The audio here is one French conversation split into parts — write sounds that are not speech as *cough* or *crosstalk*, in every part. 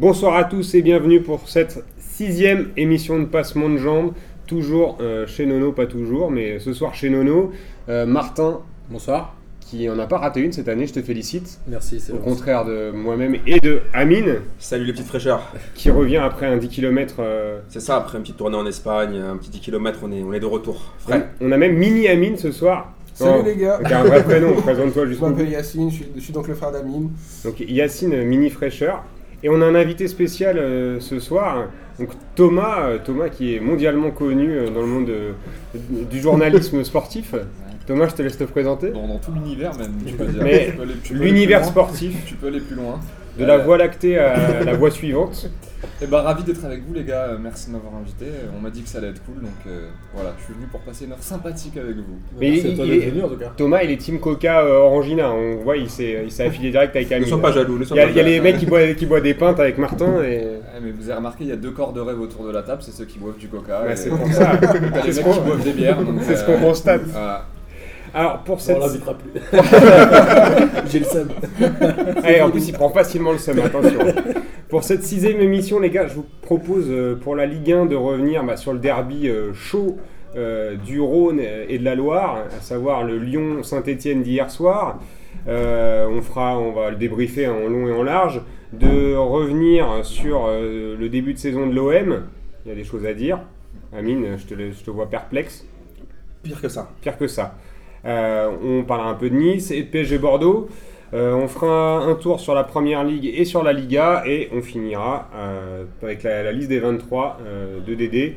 Bonsoir à tous et bienvenue pour cette sixième émission de Passement de Jambes. Toujours euh, chez Nono, pas toujours, mais ce soir chez Nono. Euh, Martin, Bonsoir. qui en a pas raté une cette année, je te félicite. Merci, c'est Au contraire de moi-même et de Amine, Salut les petites fraîcheurs. qui revient après un 10 km. C'est ça, après une petite tournée en Espagne, un petit 10 km, on est, on est de retour. Frais. On a même Mini Amine ce soir. Salut Non, les gars, Avec un vrai prénom, *laughs* présente-toi je m'appelle Yacine, je suis, je suis donc le frère d'Amine. Donc Yacine Mini Fraîcheur. Et on a un invité spécial euh, ce soir, donc Thomas, euh, Thomas qui est mondialement connu euh, dans le monde euh, du journalisme *laughs* sportif. Thomas, je te laisse te présenter. Dans, dans tout l'univers même, tu peux dire. Mais Tu peux aller- L'univers loin. sportif, Tu peux aller plus loin. De la Euh, voie lactée à la voie suivante. Et bah ravi d'être avec vous les gars, Euh, merci de m'avoir invité. On m'a dit que ça allait être cool, donc euh, voilà, je suis venu pour passer une heure sympathique avec vous. Mais il- toi il est- venu en tout cas. Thomas, il est team Coca euh, Orangina. On voit, il s'est il s'est affilié direct avec Ne Amine. sois pas jaloux, ne Il y a, il y a les mecs qui boivent, qui boivent des pintes avec Martin et. Ouais, mais vous avez remarqué, il y a deux corps de rêve autour de la table, c'est ceux qui boivent du coca. Bah, et- c'est pour ça. *laughs* Les ce mecs qu'on- qui boivent des bières. donc, c'est ce euh, qu'on constate. voilà. Alors pour On cette. l'invitera plus. *laughs* J'ai le seum. Eh, en plus, il prend facilement le seum, attention. Pour cette sixième émission, les gars, je vous propose euh, pour la Ligue 1 de revenir bah, sur le derby euh, chaud euh, du Rhône et de la Loire, à savoir le Lyon-Saint-Etienne d'hier soir. On, fera, on va le débriefer en long et en large. De revenir sur le début de saison de l'OM. Il y a des choses à dire. Amine, je te, je te vois perplexe. Pire que ça. Pire que ça. Euh, on parlera un peu de Nice et de PSG Bordeaux. Euh, on fera un tour sur la Première Ligue et sur la Liga et on finira euh, avec la, la liste des 23 euh, de DD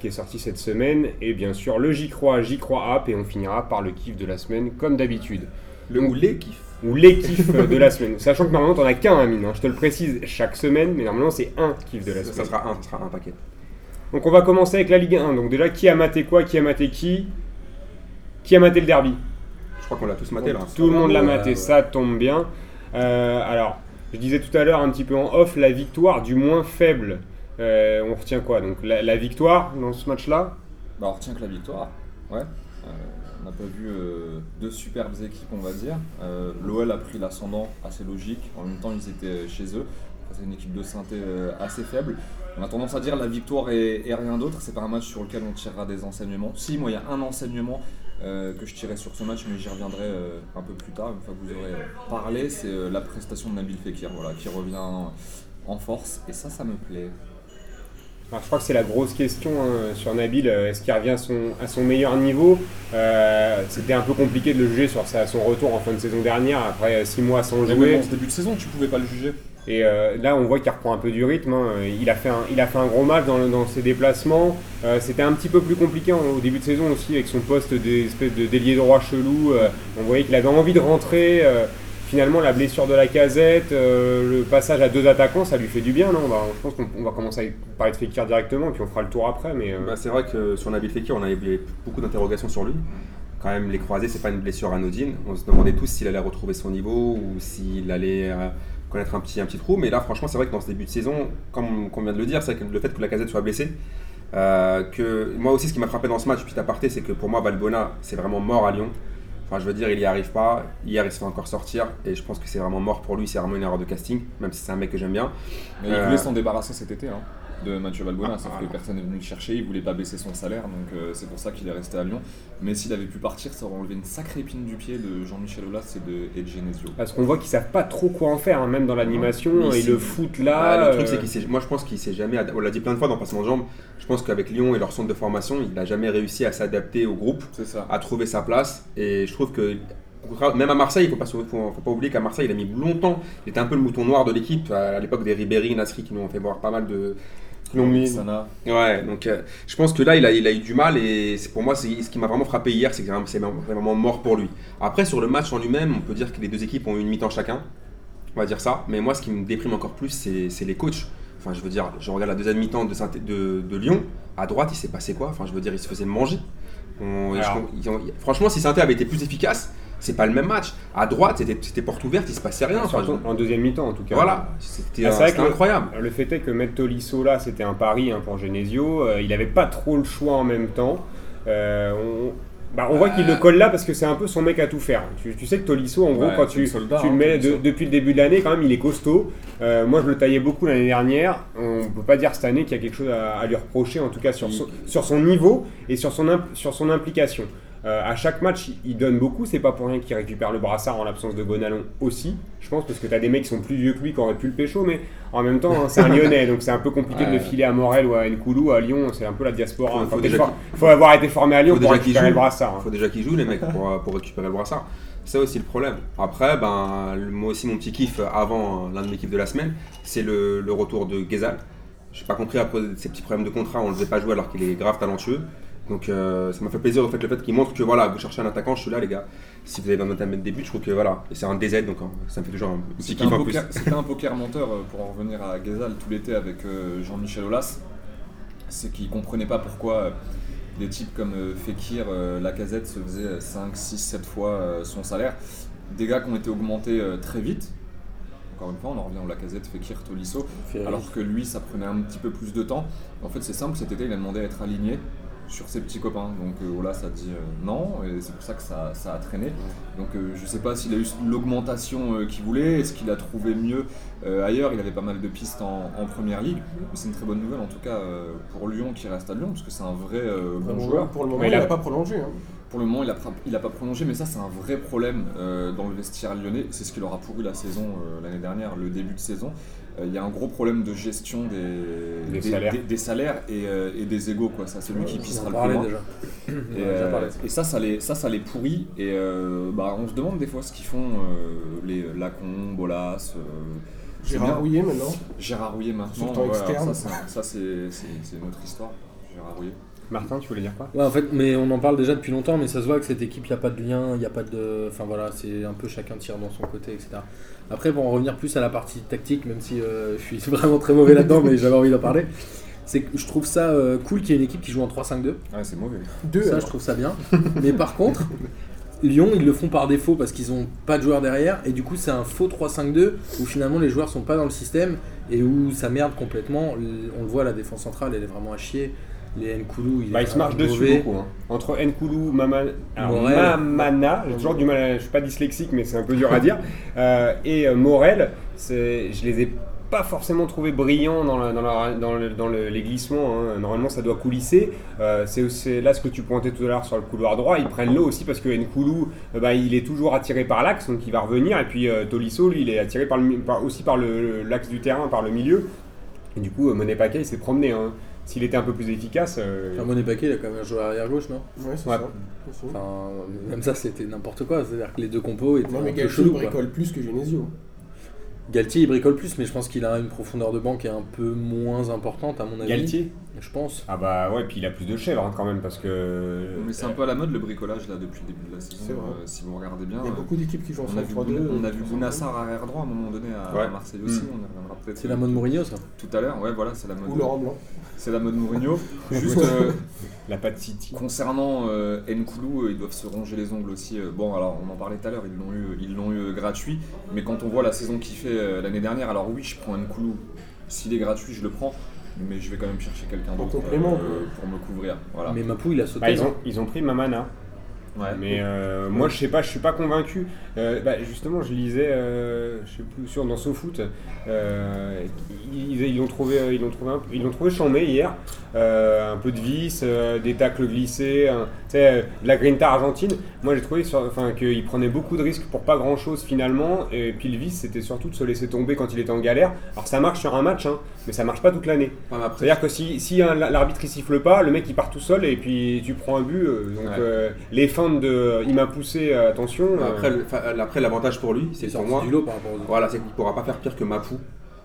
qui est sortie cette semaine et bien sûr le J'y crois, J'y crois app et on finira par le kiff de la semaine comme d'habitude Le ou les kiffs. ou les kiffs de la semaine. *laughs* Sachant que normalement t'en as qu'un Amine, hein. je te le précise chaque semaine mais normalement c'est un kiff de la semaine. ça sera un, ça sera un paquet. Donc on va commencer avec la Ligue 1. Donc déjà qui a maté quoi, qui a maté qui? Qui a maté le derby Je crois qu'on l'a tous maté là. Tout le monde l'a maté, ça tombe bien. Euh, alors, je disais tout à l'heure un petit peu en off, la victoire du moins faible. Euh, on retient quoi Donc la, la victoire dans ce match-là Bah, on retient que la victoire. Ouais. Euh, on n'a pas vu euh, deux superbes équipes, on va dire. Euh, L'OL a pris l'ascendant assez logique. En même temps, ils étaient chez eux. C'est une équipe de synthé euh, assez faible. On a tendance à dire la victoire et, et rien d'autre. C'est pas un match sur lequel on tirera des enseignements. Si, moi, il y a un enseignement euh, que je tirais sur ce match, mais j'y reviendrai euh, un peu plus tard, une fois que vous aurez euh, parlé. C'est euh, la prestation de Nabil Fekir, voilà, qui revient en force. Et ça, ça me plaît. Alors, je crois que c'est la grosse question hein, sur Nabil. Est-ce qu'il revient à son, à son meilleur niveau? Euh, C'était un peu compliqué de le juger sur sa- son retour en fin de saison dernière, après 6 mois sans jouer. même en ce début de saison, tu pouvais pas le juger. Et euh, là, on voit qu'il reprend un peu du rythme. hein. Il, a fait un, il a fait un gros match dans, ses déplacements. Euh, C'était un petit peu plus compliqué en- au début de saison aussi avec son poste d'espèce de délié droit chelou. Euh, on voyait qu'il avait envie de rentrer. Finalement, la blessure de la casette, le passage à deux attaquants, ça lui fait du bien, non? Bah, Je pense qu'on on va commencer à parler de Fekir directement, et puis on fera le tour après. Mais, Bah, c'est vrai que sur Nabil Fekir, on avait beaucoup d'interrogations sur lui. Quand même, les croisés, c'est pas une blessure anodine. On se demandait tous s'il allait retrouver son niveau ou s'il allait connaître un petit, un petit trou. Mais là, franchement, c'est vrai que dans ce début de saison, comme on vient de le dire, c'est que le fait que la casette soit blessée, euh, que moi aussi, ce qui m'a frappé dans ce match, petit aparté, c'est que pour moi, Valbona, c'est vraiment mort à Lyon. Enfin, je veux dire, il y arrive pas. Hier, il se fait encore sortir. Et je pense que c'est vraiment mort pour lui. C'est vraiment une erreur de casting, même si c'est un mec que j'aime bien. Mais il Euh, voulait s'en débarrasser cet été hein, de Mathieu Valbuena, Ah, sauf voilà. que personne n'est venu le chercher, il voulait pas baisser son salaire, donc euh, c'est pour ça qu'il est resté à Lyon. Mais s'il avait pu partir, ça aurait enlevé une sacrée épine du pied de Jean-Michel Aulas et de, et de Genesio. parce qu'on voit qu'ils savent pas trop quoi en faire, hein, même dans l'animation. Ils c'est- le foutent Ah, là. le truc, euh, c'est qu'il moi je pense qu'il s'est jamais, on l'a dit plein de fois dans Passement de Jambes, je pense qu'avec Lyon et leur centre de formation, il n'a jamais réussi à s'adapter au groupe, C'est ça. à trouver sa place. Et je trouve que, au contraire, même à Marseille, il ne faut pas, faut, faut pas oublier qu'à Marseille, il a mis longtemps, il était un peu le mouton noir de l'équipe, à, à l'époque des Ribéry, Nasri, qui nous ont fait voir pas mal de. Sana. Ouais, donc euh, je pense que là, il a, il a eu du mal et c'est- pour moi, c'est- ce qui m'a vraiment frappé hier, c'est que c'est vraiment- mort pour lui. Après, sur le match en lui-même, on peut dire que les deux équipes ont eu une mi-temps chacun, on va dire ça, mais moi, ce qui me déprime encore plus, c'est c'est les coachs. Enfin, je veux dire, je regarde la deuxième mi-temps de, de, de Lyon, à droite, il s'est passé quoi? Enfin, je veux dire, il se faisait manger. On- et je- Alors. ils ont- franchement, si Saint avait été plus efficace, c'est pas le même match. À droite, c'était porte ouverte, il se passait rien. Enfin, surtout en deuxième mi-temps en tout cas. voilà, c'était Ah, le- incroyable. Le fait est que mettre Tolisso là, c'était un pari hein, pour Genesio. Euh, il n'avait pas trop le choix en même temps. Euh, on- Bah, on voit qu'il le colle là parce que c'est un peu son mec à tout faire. Tu, tu sais que Tolisso, en gros, Ouais, quand tu, le soldat, tu le hein, mets de- depuis le début de l'année, quand même, il est costaud. Euh, moi, je le taillais beaucoup l'année dernière. On peut pas dire cette année qu'il y a quelque chose à, à lui reprocher, en tout cas sur son, sur son niveau et sur son, imp- sur son implication. Euh, à chaque match, il- donne beaucoup. C'est pas pour rien qu'il récupère le brassard en l'absence de Gonalon aussi. Je pense parce que tu as des mecs qui sont plus vieux que lui qui auraient pu le pécho, mais en même temps, hein, c'est un *laughs* Lyonnais, donc c'est un peu compliqué de le filer à Morel ou à Nkoulou. À Lyon, c'est un peu la diaspora. Il faut faut, déjà être for- faut avoir été formé à Lyon Faut pour déjà qu'ils récupérer le brassard. hein. Il faut déjà qu'ils jouent, les mecs, pour, euh, pour récupérer le brassard. C'est aussi le problème. Après, ben, moi aussi, mon petit kiff avant euh, l'un de mes kiffs de la semaine, c'est le, le retour de Gezal. J'ai pas compris après ces petits problèmes de contrat, on le faisait pas jouer alors qu'il est grave talentueux. Donc euh, ça m'a fait plaisir en fait, le fait qu'il montre que voilà, vous cherchez un attaquant, je suis là les gars. Si vous avez besoin de mettre des buts, je trouve que voilà, et c'est un DZ donc euh, ça me fait toujours un petit C'était kiff en plus. c'était un poker menteur euh, pour en revenir à Gazal tout l'été avec euh, Jean-Michel Aulas. C'est qu'il comprenait pas pourquoi des types comme euh, Fekir, euh, Lacazette se faisaient 5, 6, 7 fois euh, son salaire. Des gars qui ont été augmentés euh, très vite. Encore une fois, on en revient au Lacazette, Fekir, Tolisso. Alors que lui, ça prenait un petit peu plus de temps. En fait, c'est simple, cet été, il a demandé à être aligné sur ses petits copains. Donc euh, Olas a dit euh, non, et c'est pour ça que ça, ça a traîné. Donc euh, je sais pas s'il a eu l'augmentation euh, qu'il voulait, est-ce qu'il a trouvé mieux euh, ailleurs. Il avait pas mal de pistes en, en première ligue, mais c'est une très bonne nouvelle en tout cas euh, pour Lyon qui reste à Lyon, parce que c'est un vrai euh, bon joueur. Pour le moment, il n'a pas prolongé. hein. Pour le moment, il a, pra- il a pas prolongé, mais ça, c'est un vrai problème euh, dans le vestiaire lyonnais. C'est ce qui leur a pourri la saison euh, l'année dernière, le début de saison. Euh, Il y a un gros problème de gestion des, Des salaires. des- des salaires et, euh, et des égaux. Quoi. Ça, c'est lui qui pissera le plus loin. déjà. Et, euh, et ça, ça les, ça, ça les pourrit. Et euh, bah, on se demande des fois ce qu'ils font, euh, les Lacon, Bolas. euh. Gérard Rouillet maintenant. Gérard Rouillet maintenant. Sur ouais, alors externe. ça, c'est un- ça, c'est c'est- c'est une autre histoire. Gérard Rouillet. Martin, tu voulais dire quoi? Ouais, en fait, mais on en parle déjà depuis longtemps, mais ça se voit que cette équipe, il n'y a pas de lien, il n'y a pas de. Enfin voilà, c'est un peu chacun tire dans son côté, etc. Après, pour en revenir plus à la partie tactique, même si euh, je suis *laughs* vraiment très mauvais là-dedans, mais j'avais envie d'en parler, c'est que je trouve ça euh, cool qu'il y ait une équipe qui joue en 3-5-2. Ouais, c'est mauvais. Deux. Ça, alors. je trouve ça bien. mais par contre, Lyon, ils le font par défaut parce qu'ils n'ont pas de joueurs derrière, et du coup, c'est un faux 3-5-2 où finalement les joueurs sont pas dans le système et où ça merde complètement. On le voit, la défense centrale, elle est vraiment à chier. Les Nkoulou, il Bah, il se marche dessus mauvais. beaucoup. hein. Entre Nkoulou, Mama- alors, Morel. Mamana, j'ai toujours du mal, à- je suis pas dyslexique, mais c'est un peu dur à dire, *laughs* euh, et euh, Morel, je les ai pas forcément trouvés brillants dans, la- dans, la- dans le- dans le- les glissements. hein. Normalement, ça doit coulisser. Euh, c'est là ce que tu pointais tout à l'heure sur le couloir droit. Ils prennent l'eau aussi parce que Nkoulou, euh, bah, il est toujours attiré par l'axe, donc il va revenir. Et puis euh, Tolisso, lui, il est attiré par le par- aussi par l'axe du terrain, par le milieu. Et du coup, Monet Paquet, il s'est promené. hein. S'il était un peu plus efficace. euh, Enfin, Monet Paquet, il a quand même un joueur arrière gauche, non Ouais, c'est Ouais. ça. Enfin, même ça, c'était n'importe quoi. C'est-à-dire que les deux compos étaient Non, un mais peu Galtier chelous. quoi. bricole plus que Genesio. Galtier, il bricole plus, mais je pense qu'il a une profondeur de banc qui est un peu moins importante, à mon avis. Galtier? Je pense. Ah bah ouais, puis il a plus de chèvres hein, quand même parce que. Mais c'est un peu à la mode le bricolage là depuis le début de la saison. C'est vrai. euh, si vous regardez bien. Il y a euh, beaucoup d'équipes qui jouent en on a vu, 5-3-2. on a vu euh, Bounassar arrière droit à un moment donné à, Ouais. Marseille aussi. Mm. On y reviendra peut-être. C'est la mode Mourinho, ça. Tout à l'heure, ouais, voilà, c'est la mode. Ou Laurent Blanc. C'est la mode Mourinho. *laughs* Juste euh, La patte City. concernant euh, Nkoulou, euh, ils doivent se ronger les ongles aussi. euh, Bon, alors on en parlait tout à l'heure, ils l'ont eu, ils l'ont eu euh, gratuit. Mais quand on voit la saison qu'il fait euh, l'année dernière, alors oui, je prends Nkoulou. S'il est gratuit, je le prends. Mais je vais quand même chercher quelqu'un d'autre euh, complément, pour me couvrir. Voilà. Mais Mapou, il a sauté. Bah, ils, ont, ils ont pris Mamana. Mais euh, moi je sais pas, je suis pas convaincu. Euh, bah, justement, je lisais, euh, je sais plus sûr dans SoFoot, ils, ils l'ont trouvé, ils trouvé, chambé hier, un peu de vis, des tacles glissés, de la grinta argentine. Moi j'ai trouvé, qu'il prenait beaucoup de risques pour pas grand chose finalement. Et puis le vice, c'était surtout de se laisser tomber quand il était en galère. Alors ça marche sur un match, hein, mais ça marche pas toute l'année. Ouais, C'est-à-dire que si, si un- l'arbitre il siffle pas, le mec il part tout seul et puis tu prends un but. euh, donc Ouais. euh, les feintes de il m'a poussé, euh, attention. après, le- enfin, après, l'avantage pour lui, c'est est pour moi. du lot par rapport aux autres. Voilà, c'est qu'il pourra pas faire pire que Mapou.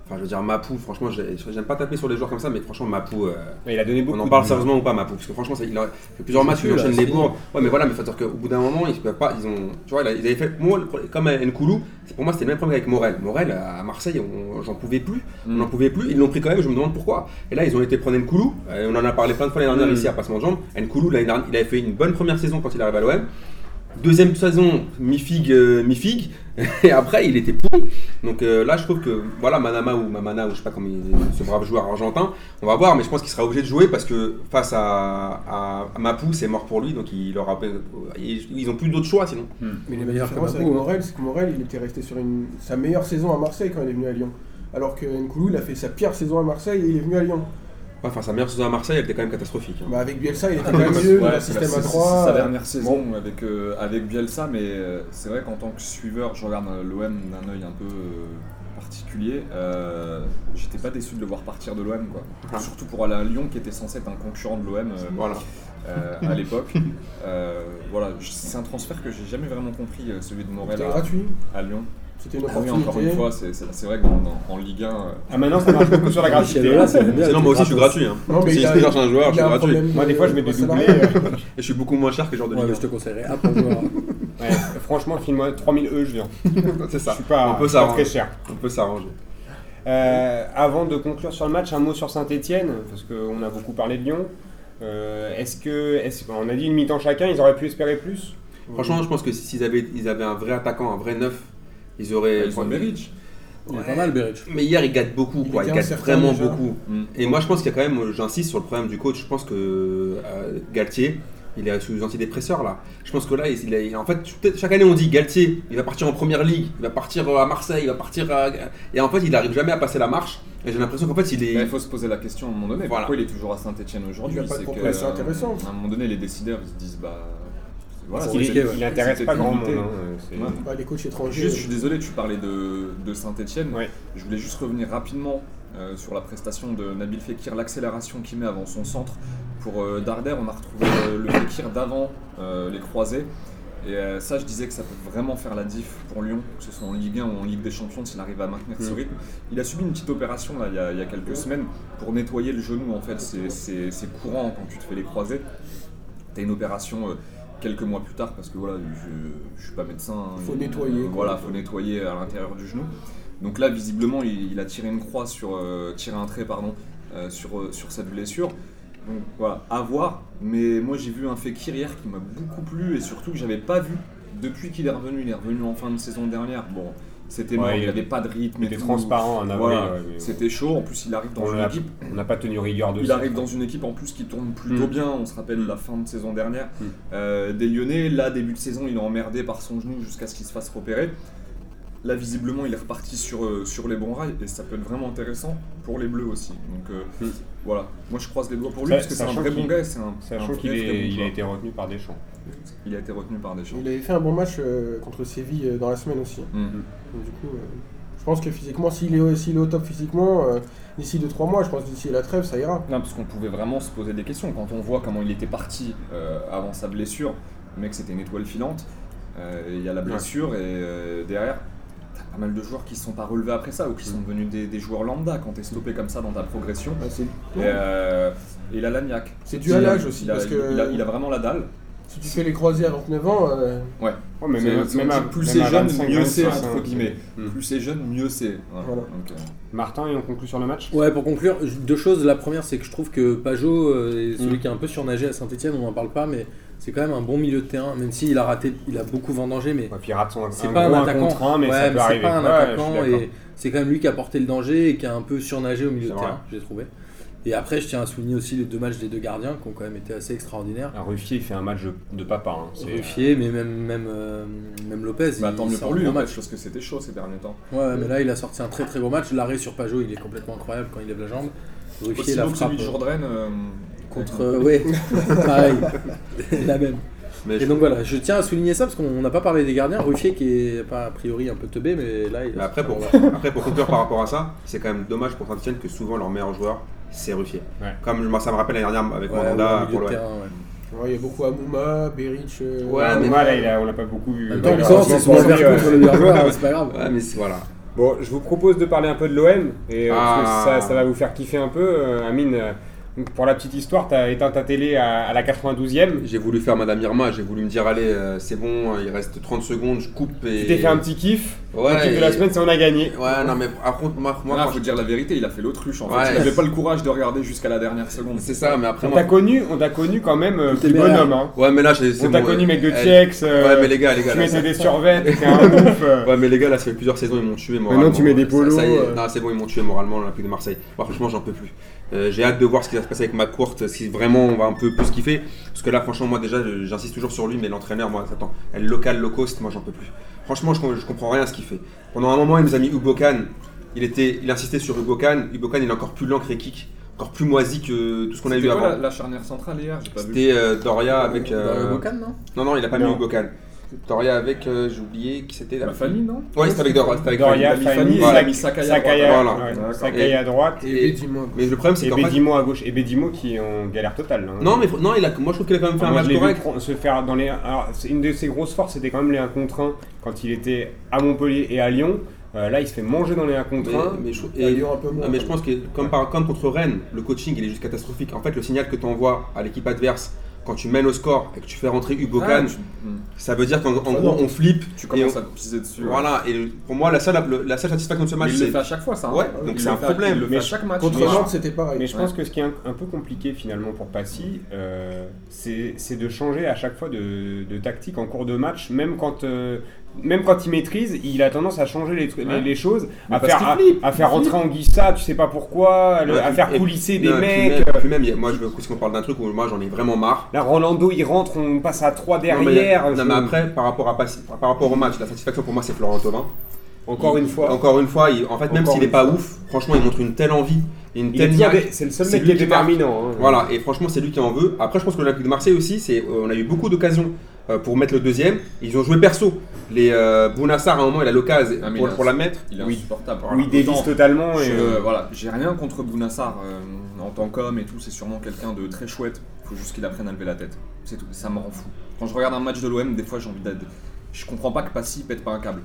Enfin, je veux dire, Mapou, franchement, j'ai- j'aime pas taper sur les joueurs comme ça, mais franchement, Mapou, euh, il a donné beaucoup. on en parle sérieusement ou pas, Mapou Parce que franchement, ça, il a fait plusieurs matchs, il enchaîne les bourgs. Ouais, mais voilà, mais faut dire qu'au bout d'un moment, ils peuvent pas, ils ont, tu vois, ils avaient fait, moi, comme Nkoulou, pour moi, c'était le même problème avec Morel. Morel, à Marseille, j'en pouvais plus, on Mm. n'en pouvait plus, ils l'ont pris quand même, je me demande pourquoi. Et là, ils ont été prendre Nkoulou, on en a parlé plein de fois l'année dernière Mm. ici à Passement de Jambes. Nkoulou, il avait fait une bonne première saison quand il arrive à l'OM. Deuxième saison, mi-figue, euh, mi-figue. *laughs* Et après, il était pourri. Donc euh, là, je trouve que voilà, Manama ou Mamana, ou je sais pas comment il, ce brave joueur argentin, on va voir, mais je pense qu'il sera obligé de jouer parce que face à, à, à Mapou, c'est mort pour lui, donc il aura, ils, ils ont plus d'autres choix sinon. Mais la meilleur différence que avec Mapou, hein. Morel, c'est que Morel, il était resté sur une... sa meilleure saison à Marseille quand il est venu à Lyon. Alors que Nkoulou, il a fait sa pire saison à Marseille et il est venu à Lyon. Enfin, sa meilleure saison à Marseille, elle était quand même catastrophique. hein. Bah, avec Bielsa, il était quand même mieux, Ouais, le système à c'est 3. sa dernière saison avec, euh, avec Bielsa, mais euh, c'est vrai qu'en tant que suiveur, je regarde l'OM d'un œil un peu euh, particulier. Euh, J'étais pas déçu de le voir partir de l'OM, quoi. Ah. Surtout pour aller à Lyon, qui était censé être un concurrent de l'OM Voilà. à l'époque. Euh, voilà, c'est un transfert que j'ai jamais vraiment compris, euh, celui de Morel C'était à, gratuit. à Lyon. C'était une Ah oui, encore une fois, c'est c'est- c'est vrai que dans- dans- en Ligue 1, euh, Ah, maintenant, ça marche beaucoup sur la gratuité. Sinon, moi aussi, je suis gratuit. Hein. Non, mais si je cherche un joueur, je suis un gratuit. Moi, des fois, je mets de des doublés. euh, *laughs* Et je suis beaucoup moins cher que genre de Ouais, Ligue mais je te conseillerais Apple joueur. *laughs* ouais, franchement, file-moi 3000 E, je viens. 1. *laughs* C'est Je ça. suis pas, On peut pas très s'arranger. cher. On peut s'arranger. Euh, avant de conclure sur le match, un mot sur Saint-Etienne, parce qu'on a beaucoup parlé de Lyon. Euh, est-ce que, est on a dit une mi-temps chacun, ils auraient pu espérer plus? Franchement, je pense que s'ils avaient, ils avaient un vrai attaquant, un vrai neuf, ils auraient. ils ont Beric. Il est pas mal, Beric. Mais hier, il gâte beaucoup, Il quoi. Il gâte vraiment déjà. beaucoup. Mm. Et moi, je pense qu'il y a quand même, j'insiste sur le problème du coach. Je pense que euh, Galtier, il est sous antidépresseur là. Je pense que là, il, il a- en fait, chaque année, on dit Galtier, il va partir en première ligue, il va partir à Marseille, il va partir à. Et en fait, il n'arrive jamais à passer la marche. Et j'ai l'impression qu'en fait, il est. Il faut se poser la question à un moment donné. Voilà. Pourquoi il est toujours à Saint-Etienne aujourd'hui? Il a pas de C'est proposition euh. À un moment donné, les décideurs ils se disent bah. Voilà, c'était- est- il intéresse pas grand monde. hein, Ouais. Les coachs étrangers. Juste, je suis désolé, tu parlais de, de Saint-Etienne. Ouais. Je voulais juste revenir rapidement euh, sur la prestation de Nabil Fekir, l'accélération qu'il met avant son centre. Pour euh, Darder, on a retrouvé euh, le Fekir d'avant euh, les croisés. Et euh, ça, je disais que ça peut vraiment faire la diff pour Lyon, que ce soit en Ligue 1 ou en Ligue des Champions, s'il arrive à maintenir ce Mm. rythme. Il a subi une petite opération là, il, y a, il y a quelques semaines pour nettoyer le genou. En fait, c'est- courant quand tu te fais les croisés. Tu as une opération euh, quelques mois plus tard, parce que voilà, je ne suis pas médecin. hein. Faut nettoyer, quoi. Voilà, faut nettoyer à l'intérieur du genou. Donc là, visiblement, il, il a tiré une croix sur, euh, tiré un trait, pardon, euh, sur, euh, sur cette blessure. Donc voilà, à voir. Mais moi, j'ai vu un Fekir hier qui m'a beaucoup plu et surtout que j'avais pas vu depuis qu'il est revenu. Il est revenu en fin de saison dernière. Bon, c'était mort, il il était- n'avait pas de rythme. Il et était transparent en avril. Voilà, ouais, mais- c'était chaud. En plus, il arrive dans on une équipe on n'a pas tenu rigueur de il ça. arrive dans une équipe en plus qui tourne plutôt Mm. bien. On se rappelle la fin de saison dernière Mm. euh, des Lyonnais. Là, début de saison, il est emmerdé par son genou jusqu'à ce qu'il se fasse repérer. Là, visiblement, il est reparti sur, euh, sur les bons rails et ça peut être vraiment intéressant pour les Bleus aussi. Donc euh, Mm. Voilà, moi je croise les doigts pour lui parce que c'est un vrai bon gars. C'est un, Sachant qu'il bon il a été retenu par Deschamps. Il a été retenu par Deschamps. Il avait fait un bon match euh, contre Séville euh, dans la semaine aussi. Mm. Donc, du coup, euh, je pense que physiquement, s'il est, au top physiquement, euh, d'ici 2-3 mois, je pense que d'ici la trêve, ça ira. Non, parce qu'on pouvait vraiment se poser des questions. Quand on voit comment il était parti euh, avant sa blessure, le mec c'était une étoile filante. Euh, Il y a la blessure et euh, derrière, pas mal de joueurs qui se sont pas relevés après ça ou qui sont devenus des, des joueurs lambda quand t'es stoppé comme ça dans ta progression. Bah, Et, euh, et il a l'agnac. C'est dû à l'âge Il a- aussi, il a, parce que- il a- il a vraiment la dalle. Si tu fais les croisés à 29 ans, euh, Ouais. Ouais, mais même, c'est- même à- plus c'est jeune, 25, mieux c'est, 25, entre guillemets. Mm. Plus c'est jeune, mieux c'est. Voilà. Martin, et on conclut sur le match? Ouais, pour conclure, deux choses. La première, c'est que je trouve que Pajot euh, est celui Mm. qui a un peu surnagé à Saint-Etienne, on n'en parle pas, mais c'est quand même un bon milieu de terrain, même s'il a raté, il a beaucoup vendangé, mais Ouais, puis il rate son c'est un pas un attaquant. contre un, mais Ouais, ça peut mais c'est arriver. pas un attaquant et c'est quand même lui qui a porté le danger et qui a un peu surnagé au milieu C'est de vrai. terrain, j'ai trouvé. Et après, je tiens à souligner aussi les deux matchs des deux gardiens qui ont quand même été assez extraordinaires. Un Ruffier, il fait un match de, papa. hein. C'est- Ruffier, mais même, même, euh, même Lopez. bah, il tant mieux pour un lui, bon en fait, match. parce que c'était chaud ces derniers temps. Ouais, mais là, il a sorti un très très gros match. L'arrêt sur Pajot, il est complètement incroyable quand il lève la jambe. Ruffier, la frappe celui de euh, Jourdain. euh, contre. euh, ouais, *laughs* pareil. la même. Mais Et je- donc voilà, je tiens à souligner ça parce qu'on n'a pas parlé des gardiens. Ruffier qui est pas a priori un peu teubé, mais là il Mais a. après, pour, *laughs* après, pour conclure par rapport à ça, c'est quand même dommage pour Saint-Etienne que souvent leur meilleur joueur, c'est Ruffier. Ouais. Comme moi, ça me rappelle l'année dernière avec Ouais, Mandanda ouais, pour l'OM. ouais. ouais, il y a beaucoup Amouma, Beric. euh, Ouais, mais- Moi, là, il a- on l'a pas beaucoup vu. Ouais, le sens, c'est souvent lui, vert contre le meilleur joueur, *laughs* c'est pas grave. Ouais, mais voilà. Bon, je vous propose de parler un peu de l'OM, et euh, parce que Ah. ça, ça va vous faire kiffer un peu. Euh, Amine, euh, donc pour la petite histoire, tu as éteint ta télé à, à la 92e. J'ai voulu faire Madame Irma, j'ai voulu me dire allez, euh, c'est bon, il reste 30 secondes, je coupe et. Tu t'es fait un petit kiff. L'équipe de la et- semaine, c'est on a gagné. Ouais, non, mais par contre, moi, moi faut dire la vérité, il a fait l'autruche en fait. Ouais. Il avait pas le courage de regarder jusqu'à la dernière seconde. c'est ça, mais après, On moi. t'a connu, on t'a connu quand même euh, petit bonhomme. Hein. Ouais, mais là, j'ai- c'est On t'a bon, connu ouais. mec de Tiex. euh, Ouais, mais les gars, les gars. tu mettais des survêtes, t'étais *laughs* un ouf. euh. Ouais, mais les gars, là, ça fait plusieurs saisons, ils m'ont tué moralement. Maintenant, tu mets des polos, Ça, y est. euh. Non, c'est bon, ils m'ont tué moralement, l'Olympique de Marseille. Moi, franchement, j'en peux plus. Euh, J'ai hâte de voir ce qui va se passer avec McCourt, si vraiment on va un peu plus kiffer. Parce que là, franchement, moi, déjà, j'insiste toujours sur lui, mais l'entraîneur, moi, attends, elle local, low cost, moi, j'en peux plus. Franchement, je, com- je comprends rien à ce qu'il fait. Pendant un moment, il nous a mis Hugo Khan. Il, était, il insistait sur Hugo Khan. Hugo Khan, il est encore plus lent que Rekik, encore plus moisi que tout ce qu'on a vu quoi, avant. la, la charnière centrale hier? J'ai pas vu. C'était euh, Doria avec. Euh, non? Non, non, il a pas Non. mis Hugo Khan. Doria avec, euh, j'ai oublié qui c'était. La famille, non Ouais, c'était avec Doria. c'était avec Doria, Fanny, Fanny, il voilà. a mis Sakaya. à Sakaya, droite. Voilà. ouais. Sakaya à droite. Et- Et. Mais le problème, c'est Et qu'en fait. Bédimo à gauche. Et Bédimo qui est en galère totale. hein. Non, mais non, il a, moi je trouve qu'il a quand même fait Ah, un moi, match correct. se faire dans les. Alors, une de ses grosses forces, c'était quand même les 1 contre 1 quand il était à Montpellier et à Lyon. Euh, là, il se fait manger dans les 1 contre Mais, 1. mais je, À et- Lyon, un peu moins. non, mais je pense que comme, par, comme contre Rennes, le coaching il est juste catastrophique. En fait, le signal que tu envoies à l'équipe adverse quand tu mènes au score et que tu fais rentrer Hugo Ah, tu- hmm. ça veut dire qu'en en Ah, gros non. on flippe. Tu commences on- à te piser dessus. ouais. Voilà, et pour moi la seule, le- la seule satisfaction de ce match il le c'est. fait à chaque fois, ça. hein. Ouais, donc c'est un fait problème. Il le fait Mais à chaque match. Contre Nantes, c'était pareil. Mais je Ouais. pense que ce qui est un, un peu compliqué finalement pour Passy, euh, c'est c'est de changer à chaque fois de, de tactique en cours de match, même quand, euh, même quand il maîtrise, il a tendance à changer les, trucs- Ouais. les, les choses, Mais à faire, à, faire rentrer en Guissa, tu sais pas pourquoi, le- Ouais, à faire coulisser des non, et puis mecs. même- euh, puis même, a- moi je veux qu'on parle d'un truc où moi j'en ai vraiment marre. Là, Rolando, il rentre, on passe à 3 Non, mais, derrière. non, mais après, par rapport, à par rapport au match, la satisfaction pour moi c'est Florent Thauvin. Encore Il- une fois. Encore une fois, il- en fait, même s'il n'est pas ouf, franchement, il montre une telle envie une telle dé- c'est le seul mec qui est déterminant. hein. Voilà, et franchement, c'est lui qui en veut. Après, je pense que l'Olympique de Marseille aussi, c'est, euh, on a eu beaucoup d'occasions pour mettre le deuxième. Ils ont joué perso. Les euh, Bounassar, à un moment, il a l'occasion Ah, pour, la mettre. Il est Oui. insupportable. Oui, il dévisse totalement. Et, Je- euh, voilà, j'ai rien contre Bounassar euh, en tant qu'homme et tout, c'est sûrement quelqu'un de très chouette. Il faut juste qu'il apprenne à lever la tête. C'est tout, ça me rend fou. Quand je regarde un match de l'OM, des fois j'ai envie d'être. Je comprends pas que Passy pète pas un câble.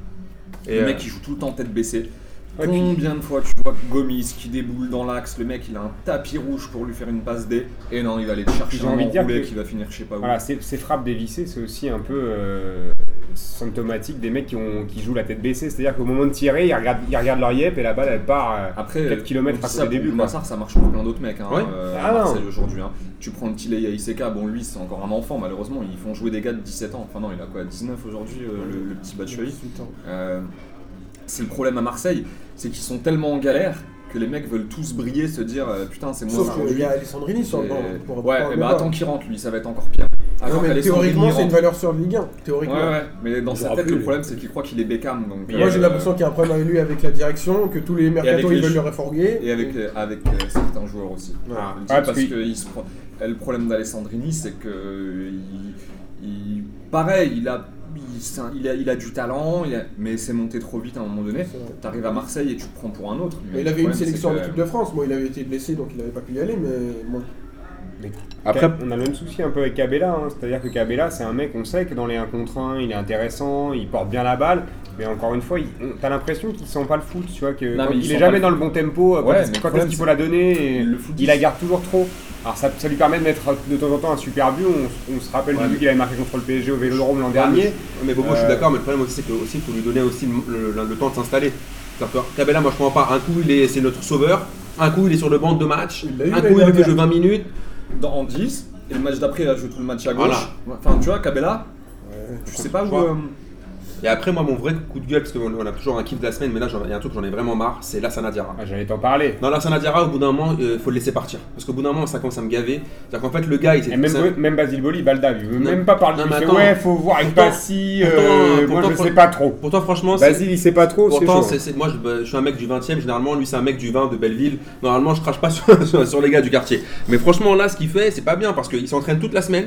Et, le euh, mec il joue tout le temps tête baissée. Combien de fois tu vois Gomis qui déboule dans l'axe, le mec il a un tapis rouge pour lui faire une passe D, et non, il va aller te chercher J'ai un envie de dire enroulé que- qui va finir je sais pas où. Voilà, ces, ces frappes dévissées, c'est aussi un peu euh, symptomatique des mecs qui, ont, qui jouent la tête baissée. C'est-à-dire qu'au moment de tirer, ils regardent, ils regardent leur yep et la balle elle part. euh, Après, 4 kilomètres on dit à ça côté quoi. Bounassar, ça marche pour plein d'autres mecs hein, Ouais. euh, Ah à. Marseille aujourd'hui. hein. Tu prends le Tilei Iseka, bon lui c'est encore un enfant malheureusement, ils font jouer des gars de 17 ans. Enfin non, il a quoi, 19 aujourd'hui euh, le, le petit Batshuayi. 18 ans. Euh, c'est le problème à Marseille, c'est qu'ils sont tellement en galère que les mecs veulent tous briller, se dire euh, putain c'est moi Sauf qu'il y a Alessandrini sur le banc. Pour- ouais, et bah attends qu'il rentre lui, ça va être encore pire. Non, mais théoriquement, c'est une valeur sur Ligue 1. Théoriquement. Ouais, ouais, mais dans sa tête, plus, le problème c'est qu'il croit qu'il est Beckham. Donc, Moi, euh, j'ai l'impression qu'il y a un problème avec lui, avec la direction, que tous les les ils veulent le réforguer. Et avec, euh, avec euh, certains joueurs aussi. Ah, parce que que- il se prend- le problème d'Alessandrini, c'est que euh, il, il- pareil, il a, un- il a, il a du talent, il a- mais c'est monté trop vite à un moment donné. C'est vrai. T'arrives à Marseille et tu te prends pour un autre. Mais il avait une sélection en équipe de France. Moi, il avait été blessé, donc il n'avait pas pu y aller. Mais bon. Après, on a le même souci un peu avec Cabella. hein. C'est-à-dire que Cabella, c'est un mec, on sait que dans les 1 contre 1, il est intéressant, il porte bien la balle. Mais encore une fois, il- t'as l'impression qu'il sent pas le foot. Tu vois, que Non, il est jamais le dans le bon tempo. Quand Ouais, quand est-ce qu'il faut la donner et le foot, Il la garde toujours trop. Alors ça, ça lui permet de mettre de temps en temps un super but. On, on se rappelle Ouais, du but qu'il avait marqué contre le PSG au Vélodrome l'an dernier. mais Bobo, je suis Euh, d'accord, mais le problème aussi, c'est qu'il faut lui donner aussi le, le- le temps de s'installer. C'est-à-dire que Cabella, moi je comprends pas. Un coup, il est, c'est notre sauveur. Un coup, il est sur le banc de match. Il Un coup, il dernière. je 20 minutes. Dans, en 10, et le match d'après, il a joué tout le match à gauche. Voilà. Enfin, tu vois, Cabella, tu sais pas où. euh, Et après, moi, mon vrai coup de gueule, parce qu'on on a toujours un kiff de la semaine, mais là, il y a un truc que j'en ai vraiment marre, c'est Lassana Diarra. Ah, J'allais t'en parler. Non, Lassana Diarra, au bout d'un moment, il faut le laisser partir. Parce qu'au bout d'un moment, ça commence à me gaver. C'est-à-dire qu'en fait, le gars, il s'est. même, même Basile Boli, Balda, il veut Non. même pas parler. Non, Il mais fait ouais, faut voir avec Passy. euh, moi, je sais pas trop. Pourtant, franchement. Basile, il sait pas trop. Pourtant, moi je, bah, je suis un mec du 20ème, généralement, lui c'est un mec du 20 de Belleville. Normalement, je crache pas *laughs* sur- sur les gars du quartier. Mais franchement, là, ce qu'il fait, c'est pas bien parce qu'il s'entraîne toute la semaine.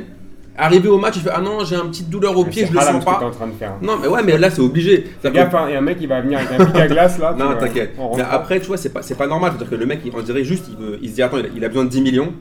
Arrivé au match, il fait Ah non, j'ai un petite douleur au pied, je le sens ce que t'es pas. en train de faire. Non, mais ouais, mais là, c'est obligé. Hein, il y a un mec qui va venir avec un pic à glace là. *laughs* Non, t'inquiète. Mais après, tu vois, c'est pas, pas normal. C'est-à-dire que le mec, il- on dirait juste, il, veut- il se dit Attends, il a, il a besoin de 10 millions.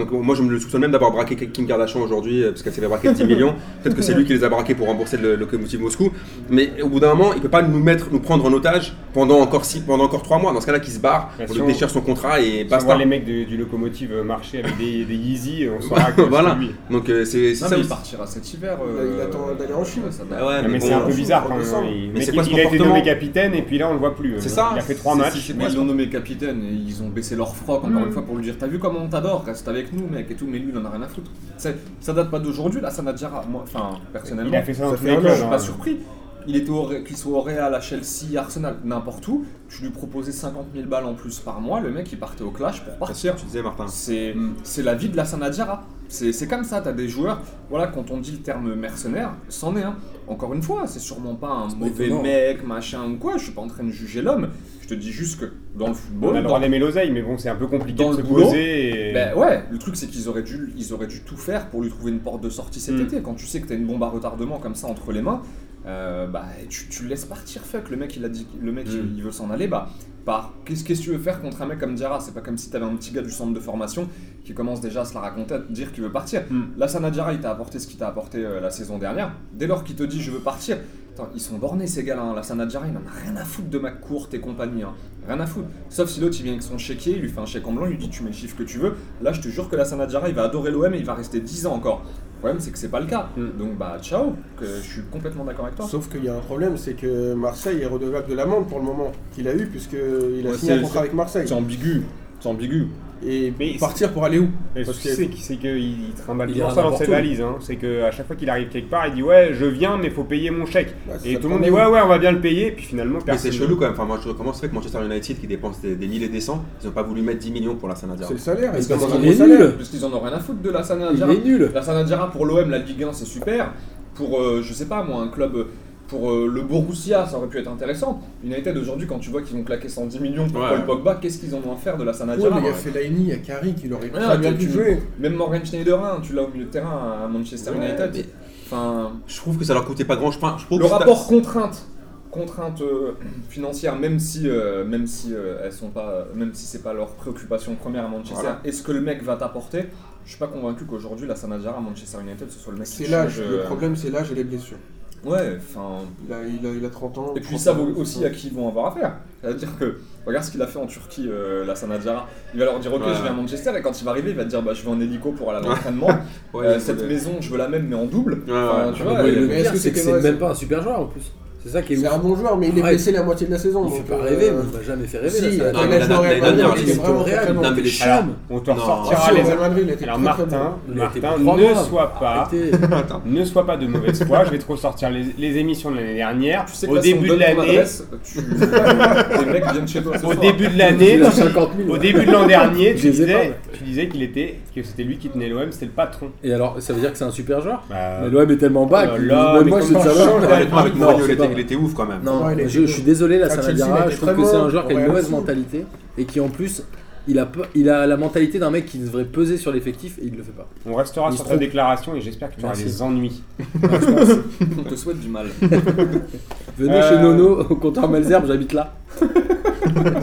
Donc moi je me le soupçonne même d'avoir braqué Kim Kardashian aujourd'hui euh, parce qu'elle s'est fait braquer de 10 millions. *laughs* Peut-être que c'est lui qui les a braqués pour rembourser le locomotive Moscou. Mais au bout d'un moment, il peut pas nous mettre, nous prendre en otage pendant encore six, pendant encore 3 mois. Dans ce cas-là, qui se barre, on lui déchire son contrat et Si on basta. voit les mecs de- du locomotive marcher avec des, des Yeezy, on saura *laughs* que Voilà. lui. Donc euh, c'est ça mais il partira cet hiver. Il a- il euh, attend d'aller en Chine. ça Ah ouais, mais bon, c'est un peu bizarre quand même. Il, Mais mec, c'est quoi ce il a été nommé capitaine et puis là on le voit plus. C'est ça. Il a fait trois C'est- matchs. c'est- Mais ils l'ont nommé capitaine et ils ont baissé leur froc encore une fois pour lui dire T'as vu comment on t'adore, reste avec nous, mec, et tout, mais lui il en a rien à foutre. Ça date pas d'aujourd'hui, là, ça n'a déjà. Moi, enfin, personnellement, Il a fait ça dans Ça tous fait les un clubs. an, je suis hein. pas surpris. Il était au qu'il soit au Real, à Chelsea, Arsenal, n'importe où. Tu lui proposais 50 000 balles en plus par mois, le mec il partait au clash pour partir. Tu disais Martin. C'est Mm. c'est la vie de la Sanadjara. C'est c'est comme ça, t'as des joueurs, voilà, quand on dit le terme mercenaire, c'en est un. Encore une fois, c'est sûrement pas un mauvais étonnant. mec, machin ou quoi, je suis pas en train de juger l'homme. Je te dis juste que dans le On football, a le droit dans- d'aimer l'oseille, mais bon, c'est un peu compliqué Dans de le se boulot, poser. Et... ben ouais, le truc c'est qu'ils auraient, dû, ils auraient dû tout faire pour lui trouver une porte de sortie cet Mm. été. Quand tu sais que t'as une bombe à retardement comme ça entre les mains, euh, bah tu, tu le laisses partir, fuck. Le mec il a dit, le mec Mm. il, veut s'en aller, bah par qu'est-ce que tu veux faire contre un mec comme Diarra? C'est pas comme si t'avais un petit gars du centre de formation qui commence déjà à se la raconter, à te dire qu'il veut partir. Mm. Là, Sana Diarra il t'a apporté ce qu'il t'a apporté euh, la saison dernière. Dès lors qu'il te dit je veux partir, Attends, ils sont bornés ces gars-là. Hein. La Sana Diarra il en a rien à foutre de McCourt et compagnie. Hein. Rien à foutre. Sauf si l'autre il vient avec son chéquier, il lui fait un chèque en blanc, il lui dit tu mets le chiffre que tu veux. Là, je te jure que la Sanadjara, il va adorer l'OM et il va rester 10 ans encore. Le problème, c'est que c'est pas le cas. Mm. Donc, bah, ciao. Que je suis complètement d'accord avec toi. Sauf qu'il y a un problème, c'est que Marseille est redevable de l'amende pour le moment qu'il a eu, puisqu'il a Ouais, signé un contrat avec Marseille. C'est ambigu. C'est ambigu. Et Mais partir pour aller où Parce ce que- c'est qu'il il trimballe Il toujours ça dans ses valises. Hein. C'est qu'à chaque fois qu'il arrive quelque part, il dit Ouais, je viens, mais faut payer mon chèque. Bah, Et tout le monde dit Ouais, ouais, on va bien le payer. Et puis finalement, Mais c'est chelou quand même. Enfin, moi, je comment ça fait que Manchester United qui dépense des, des milliers et des cents, ils n'ont pas voulu mettre 10 millions pour la Sanadjara. C'est le salaire. Parce. Parce qu'ils en ont rien à foutre de la Il Sanadjara. est nul. La Sanadjara pour l'OM, la Ligue 1, c'est super. Pour, euh, je sais pas moi, un club. Pour euh, le Borussia, ça aurait pu être intéressant. United aujourd'hui, quand tu vois qu'ils vont claquer 110 millions pour Ouais. Paul Pogba, qu'est-ce qu'ils en ont à faire de la Ouais, Sanadjara mais il y a Fellaini, il y a Carri qui l'aurait Ouais, très bien pu jouer. Même Morgan Schneiderlin, tu l'as au milieu de terrain à Manchester Ouais, United. mais Enfin, Je trouve que ça leur coûtait pas grand. Je, enfin, je trouve le que rapport contrainte, contrainte euh, financière, même si, euh, même si euh, elles sont pas, même si c'est pas leur préoccupation première à Manchester, Voilà. est-ce que le mec va t'apporter? Je suis pas convaincu qu'aujourd'hui la Sanadjara à Manchester United ce soit le mec qui C'est l'âge. Le euh, problème, c'est l'âge et les blessures. Ouais, enfin. Il a, il a, il a 30 ans. Et puis 30 ça ans. vaut aussi à qui ils vont avoir affaire? C'est-à-dire que, regarde ce qu'il a fait en Turquie, euh, la Sanadjara. Il va leur dire, ok, Ouais. je viens à Manchester, et quand il va arriver, il va te dire, bah, je vais en hélico pour aller à l'entraînement. *laughs* Ouais, Euh, cette voulait- maison, je veux la même, mais en double. Ouais, Enfin, ouais. tu vois, le et- mais est-ce pire, que c'est même pas un super joueur en plus? C'est ça qui est C'est ouf. un bon joueur, mais il est Ouais. blessé la moitié de la saison. Il fait donc, pas euh, rêver, mais il m'a jamais fait rêver. Si. Non, mais l'année dernière, il est vraiment. Non, mais les on te ressortira les. Madrid, Alors Martin, ne sois pas, ne sois pas de mauvaise foi. Je vais te ressortir les, émissions de l'année dernière. Au début de l'année, adresse, tu... les mecs viennent chez toi ce au début de l'année, Il a 50 000. au début de l'an dernier, tu disais, mais- tu disais qu'il était, que c'était lui qui tenait l'OM, c'était le patron. Et alors, ça veut dire que c'est un super joueur? Bah, Mais l'OM est tellement bas Oh que moi je pas était- il était ouf quand même. Non, il je, suis désolé, la À Chelsea, il a Sanadiara, été je trouve que c'est un joueur qui a une mauvaise aussi. mentalité et qui en plus, il a, il a la mentalité d'un mec qui devrait peser sur l'effectif et il le fait pas. on restera Il sur ta déclaration et j'espère que tu auras des ennuis. On te souhaite du mal. *laughs* Venez Euh, chez Nono au comptoir Malzerbe, j'habite là. *laughs*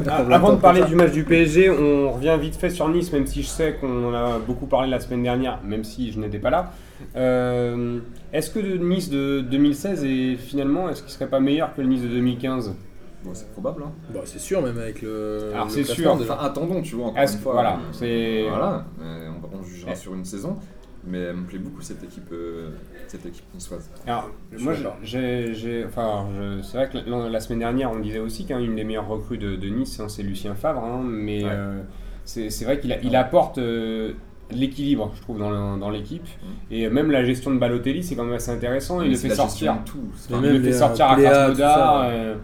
Ah, Avant de parler du match du PSG, on revient vite fait sur Nice, même si je sais qu'on en a beaucoup parlé la semaine dernière, même si je n'étais pas là. Euh, est-ce que le Nice de 2016 est finalement, est-ce qu'il serait pas meilleur que le Nice de 2015 Bon, c'est probable. Hein. Bah, c'est sûr, même avec le. Alors, le c'est sûr. déjà. Enfin, attendons, tu vois, encore Est-ce une fois. voilà, c'est Voilà, on, on jugera Eh. sur une saison. Mais elle me plaît beaucoup cette équipe, euh, cette équipe niçoise. Alors, Je moi, j'ai, j'ai- enfin, je- c'est vrai que la, la semaine dernière, on disait aussi qu'une des meilleures recrues de, de Nice, hein, c'est Lucien Favre, hein, mais Ouais. euh, c'est, c'est vrai qu'il a- il apporte euh, l'équilibre, je trouve, dans, le- dans l'équipe. Et même la gestion de Balotelli, c'est quand même assez intéressant. Il le fait sortir. tout. Il le fait sortir euh, à Krasnodar. ça. euh,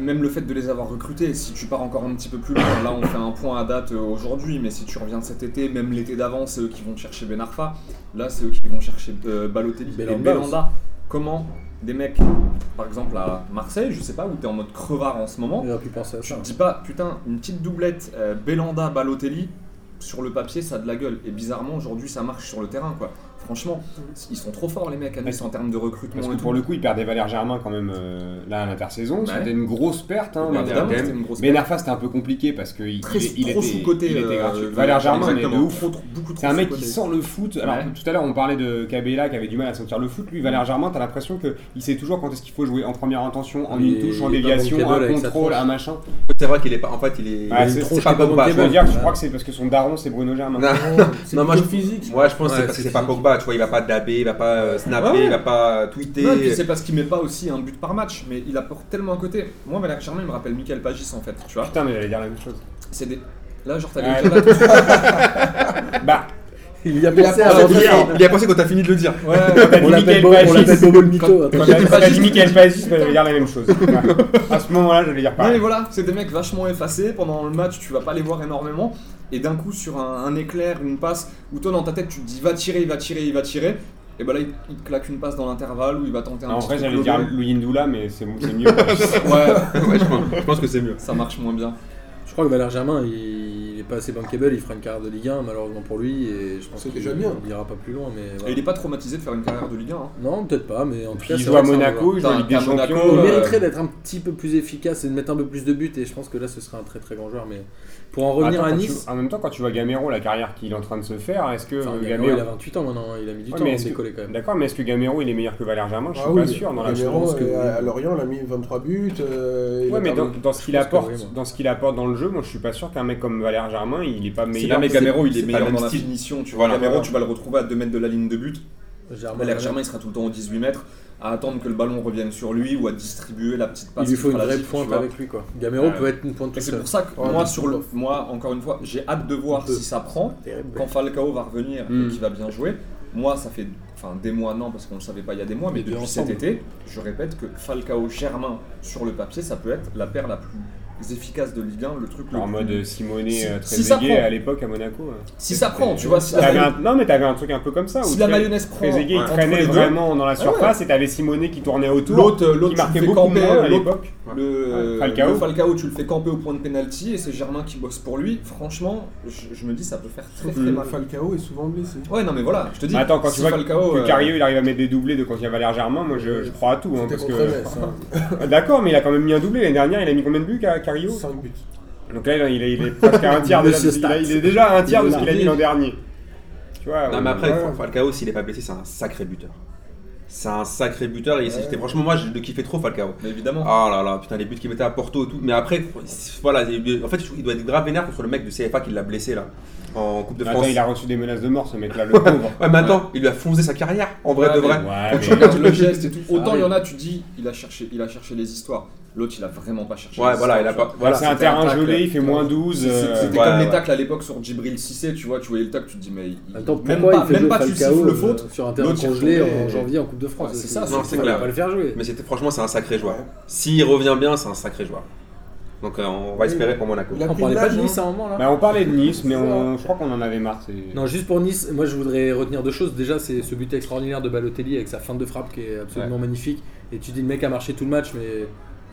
Même le fait de les avoir recrutés, si tu pars encore un petit peu plus loin, là on fait un point à date euh, aujourd'hui, mais si tu reviens cet été, même l'été d'avant, c'est eux qui vont chercher Ben Arfa, là c'est eux qui vont chercher euh, Balotelli et Belhanda Belanda. Comment des mecs, par exemple à Marseille, je sais pas, où t'es en mode crevard en ce moment, tu te dis pas, putain, une petite doublette euh, Belanda, Balotelli, sur le papier ça a de la gueule. Et bizarrement aujourd'hui ça marche sur le terrain quoi. Franchement, ils sont trop forts les mecs à Nice en termes de recrutement. Parce que pour le coup, il perdait Valère Germain quand même euh, là à l'intersaison. Ouais. C'était une grosse perte. Hein, Bah, Ben c'était un peu compliqué parce qu'il il, il trop était, sous-côté. il était euh, gratuit. euh, Valère Germain, mais de ouf. Trop, trop- beaucoup trop C'est un mec qui sent le foot. Alors Ouais. tout à l'heure on parlait de Cabella qui avait du mal à sentir le foot. Lui, Valère Germain, t'as l'impression qu'il sait toujours quand est-ce qu'il faut jouer en première intention, en Il une touche, en il déviation, un contrôle, un machin. C'est vrai qu'il est pas. En fait, il est. Il tronche pas Pogba. Je crois que c'est parce que son daron c'est Bruno Germain. Non. Moi, je- physique. Moi, je pense que c'est parce que c'est pas physique. Pogba. Tu vois, il va pas dabber, il va pas euh, snapper, Ouais. il va pas tweeter. Non, et puis c'est parce qu'il met pas aussi un but par match, mais il apporte tellement à côté. Moi, Valère Germain, il me rappelle Michael Pagis en fait, tu vois. Putain, mais j'allais dire la même chose. C'est des. Là, genre, t'as Ouais. des *laughs* Bah, Il y a Il a pensé pas avant envie. le faire. Il a pensé quand t'as fini de le dire. Ouais, On l'appelle Michael Bobo- le mytho. Quand t'as quand t'as dit Michael Pagis, j'allais dire la même chose. Ouais. À ce moment-là, j'allais dire Non mais pareil. voilà, c'est des mecs vachement effacés pendant le match, tu vas pas les voir énormément, et d'un coup sur un, un éclair, une passe, où toi dans ta tête tu te dis va tirer, il va tirer, il va tirer, et bah là il, il te claque une passe dans l'intervalle où il va tenter un En petit vrai, j'allais dire global. Louis Ndoula, mais c'est c'est mieux. *laughs* Ouais, Ouais, je pense, je pense que c'est mieux. ça marche moins bien. Je crois que Valère Germain, il est pas assez bankable, il fera une carrière de Ligue 1 malheureusement pour lui et je pense C'est qu'il déjà bien. il ira pas plus loin mais Et il est pas traumatisé de faire une carrière de Ligue 1. hein. Non, peut-être pas mais en tout cas il joue à Monaco, il joue à Ligue des Champions. Il euh, mériterait d'être un petit peu plus efficace et de mettre un peu plus de buts et je pense que là ce serait un très très grand joueur mais pour en revenir Attends, à Nice, tu- en même temps, quand tu vois Gamero, la carrière qu'il est en train de se faire, est-ce que enfin, euh, Gamero, Gamero. il a 28 ans maintenant, hein, il a mis du Ouais, temps à que- décoller quand même. D'accord, mais est-ce que Gamero il est meilleur que Valère Germain? Je suis Ah pas oui, sûr dans la Gamero, pense que à Lorient, il a mis 23 buts. euh, Ouais, mais dans, ce qu'il apporte, oui, dans ce qu'il apporte dans le jeu, moi je suis pas sûr qu'un mec comme Valère Germain, il est pas meilleur. là, mais Gamero il est pas meilleur le même dans la style. finition, tu vois. Gamero tu vas le retrouver à 2 mètres de la ligne de but. Valère. Germain il sera tout le temps aux 18 mètres à attendre que le ballon revienne sur lui ou à distribuer la petite passe. il lui faut une vraie pointe avec lui quoi. Gamero Ouais. peut être une pointe Et tout c'est pour ça que Ouais, moi, sur le, moi, encore une fois, j'ai hâte de voir si ça prend. Terrible. Quand Falcao va revenir Mm. et qu'il va bien jouer, moi, ça fait enfin, des mois, non, parce qu'on ne le savait pas il y a des mois, mais depuis ensemble. cet été, je répète que Falcao Germain, sur le papier, ça peut être la paire la plus efficace de Ligue 1, le truc le En plus- mode Simonet Si- euh, si ça Trezeguet prend. à l'époque à Monaco. ouais. Si ça prend, tu vois, si la, T'avais un- Non, mais t'avais un truc un peu comme ça. où si la mayonnaise prend Trezeguet traînait vraiment dans la ouais. surface et t'avais Simonet qui tournait autour. l'autre, l'autre, qui marquait beaucoup camper, moins à l'époque. Le, Ouais, Falcao. le Falcao, tu le fais camper au point de pénalty et c'est Germain qui bosse pour lui. Franchement, je, je me dis ça peut faire très très mal. Falcao est souvent blessé. Ouais, non mais voilà, je te dis. Attends, quand si tu vois Falcao, que euh, Cario il arrive à mettre des doublés de quand il y a Valère Germain, moi je, je crois à tout. hein, parce que... Hein. *laughs* D'accord, mais il a quand même mis un doublé l'année dernière. Il a mis combien de buts à Cario 5 buts. Donc là, il est, il est presque à un *laughs* tiers de Monsieur il, a- il Stats. est déjà à un tiers de ce qu'il a mis l'an dernier. Tu vois Non, mais après, ouais. Falcao, s'il est pas blessé, c'est un sacré buteur. C'est un sacré buteur et c'était franchement, moi, je le kiffais trop, Falcao. Mais évidemment. Ah là là, putain, les buts qu'il mettait à Porto et tout. Mais après, voilà, en fait, il doit être grave vénère contre le mec de CFA qui l'a blessé là, en Coupe de Attends, France. il a reçu des menaces de mort ce mec-là, le pauvre. Ouais, mais attends, il lui a foncé sa carrière, en vrai Ouais, de mais- vrai. Ouais, mais- tu regardes le geste et tout, Ça autant il y en a, tu dis, il a cherché, il a cherché les histoires. L'autre, il a vraiment pas cherché. Ouais, voilà, il a pas. Voilà, c'est un terrain gelé, il fait moins 12. C'est- euh, C'était Ouais, comme les tacles à l'époque sur Djibril Cissé, tu vois, tu voyais le tacle, tu te dis, mais. il- Attends, même pas, il fait même pas tu siffles le euh, faute. sur un terrain congelé en janvier en Coupe de France c'est ça, c'est- non, faut c'est clair. pas le faire jouer. Mais c'était franchement, c'est un sacré joueur. S'il revient bien, c'est un sacré joueur. Donc euh, on va espérer pour Monaco. On parlait de pas de Nice à un moment là Bah, on parlait de Nice, mais on, je crois qu'on en avait marre. Non, juste pour Nice, moi je voudrais retenir deux choses. Déjà, c'est ce but extraordinaire de Balotelli avec sa feinte de frappe qui est absolument magnifique. Et tu dis le mec a marché tout le match, mais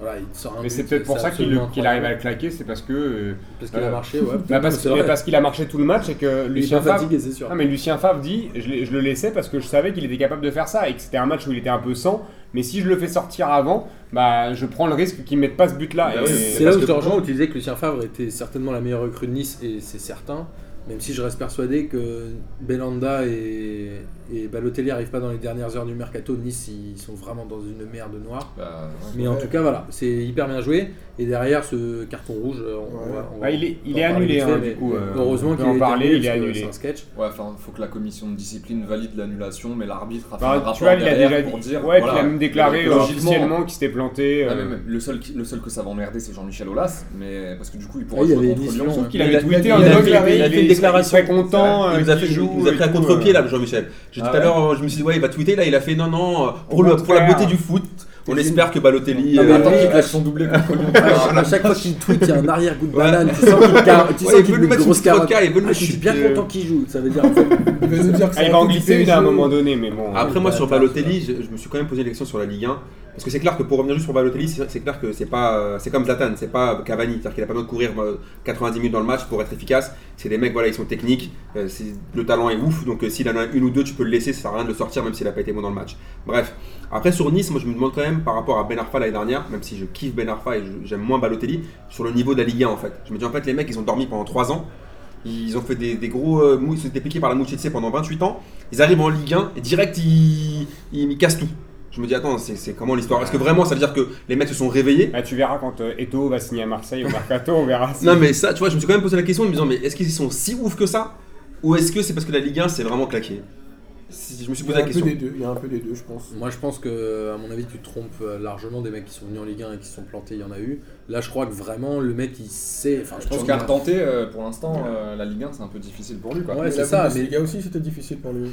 voilà, il te sort un Mais c'est peut-être pour ça qu'il arrive à le claquer, c'est parce que. euh, Parce qu'il a marché, ouais. *laughs* bah, parce qu'il a marché tout le match et que Il Lucien Favre. fatigué, c'est sûr. Non, mais Lucien Favre dit je, le laissais parce que je savais qu'il était capable de faire ça et que c'était un match où il était un peu sans. Mais si je le fais sortir avant, bah je prends le risque qu'il mette pas ce but-là. Bah C'est là où je te rejoins, où tu disais que Lucien Favre était certainement la meilleure recrue de Nice, et c'est certain. Même si je reste persuadé que Belanda et, et Balotelli n'arrivent pas dans les dernières heures du mercato, Nice ils sont vraiment dans une merde noire. Bah, ouais. Mais en tout cas, voilà, c'est hyper bien joué. Et derrière ce carton rouge, on, Ouais. va- on va- Bah, il est, il annulé, hein, mais du coup. euh, Heureusement qu'il en est parler, annulé, il est annulé. C'est un sketch. Ouais, enfin, faut que la commission de discipline valide l'annulation, mais l'arbitre a fait Bah, un tu rapport vois, il a déjà pour dit. dire. ouais, voilà, il a même déclaré logiquement- officiellement qu'il s'était planté. Ah, euh, mais le, seul, le seul que ça va emmerder, c'est Jean-Michel Aulas, mais parce que du coup, il pourra Ah, il y jouer avait contre Lyon. Sauf qu'il avait a- tweeté disant il avait- une il content. Il euh, nous a fait, joue il nous a pris à contre-pied euh. là, Jean-Michel. J'ai dit Ah tout à l'heure, je me suis dit, ouais, il va tweeter là, il a fait non, non, pour, Au le, pour la beauté du foot, on espère que Balotelli. Non, mais euh, Attends qu'il son doublé contre Lyon. *laughs* À chaque fois qu'il tweet, il y a un arrière-goût de Ouais. banane. Tu sens qu'il car- tu sens qu'il une grosse carotte. Ah, je suis bien euh, content qu'il joue. Ça veut dire. Il va Ah, va en glisser une à un moment donné, mais bon. Après, moi, sur Balotelli, je, je me suis quand même posé la question sur la Ligue 1. Parce que c'est clair que pour revenir juste sur Balotelli, c'est clair que c'est pas, euh, c'est comme Zlatan, c'est pas Cavani, c'est-à-dire qu'il a pas besoin de courir euh, 90 minutes dans le match pour être efficace. C'est des mecs, voilà, ils sont techniques, euh, le talent est ouf, donc euh, s'il en a une ou deux, tu peux le laisser, ça sert à rien de le sortir, même s'il a pas été bon dans le match. Bref, après sur Nice, moi je me demande quand même par rapport à Ben Arfa l'année dernière, même si je kiffe Ben Arfa et j'aime moins Balotelli, sur le niveau de la Ligue 1 en fait. Je me dis en fait les mecs ils ont dormi pendant 3 ans, ils ont fait des, gros euh, ils se sont piqués par la Mouchetse pendant 28 ans, ils arrivent en Ligue 1 et direct ils, ils, ils cassent tout. Je me dis attends, c'est comment l'histoire? Est-ce que vraiment ça veut dire que les mecs se sont réveillés? Bah, tu verras quand euh, Eto'o va signer à Marseille au Mercato, on verra. si- Non mais ça, tu vois, je me suis quand même posé la question en me disant mais est-ce qu'ils sont si ouf que ça? Ou est-ce que c'est parce que la Ligue 1 c'est vraiment claqué Si- Je me suis Il y posé a la un peu question. des deux, il y a un peu des deux, je pense. Moi, je pense que, à mon avis, tu te trompes euh, largement des mecs qui sont venus en Ligue 1 et qui se sont plantés. Il y en a eu. Là, je crois que vraiment, le mec, il sait. Enfin, je pense qu'à retenter, euh, pour l'instant, euh, la Ligue 1, c'est un peu difficile pour lui. Quoi. Ouais, Mais c'est la ça, Bundesliga aussi, c'était difficile pour lui.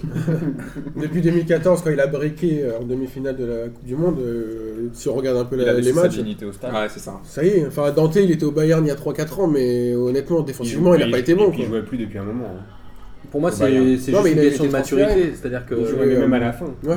*laughs* Depuis 2014, quand il a breaké euh, en demi-finale de la Coupe du Monde, euh, si on regarde un peu Il la- les matchs, dignité au stade. Ouais, c'est ça. ça y est. Enfin, Dante, il était au Bayern il y a 3-4 ans, mais honnêtement, défensivement, il n'a pas été bon. Et puis il quoi. jouait plus depuis un moment. hein. Pour moi, Au c'est Non, juste mais une question de maturité. C'est-à-dire que euh, même à la fin. ouais.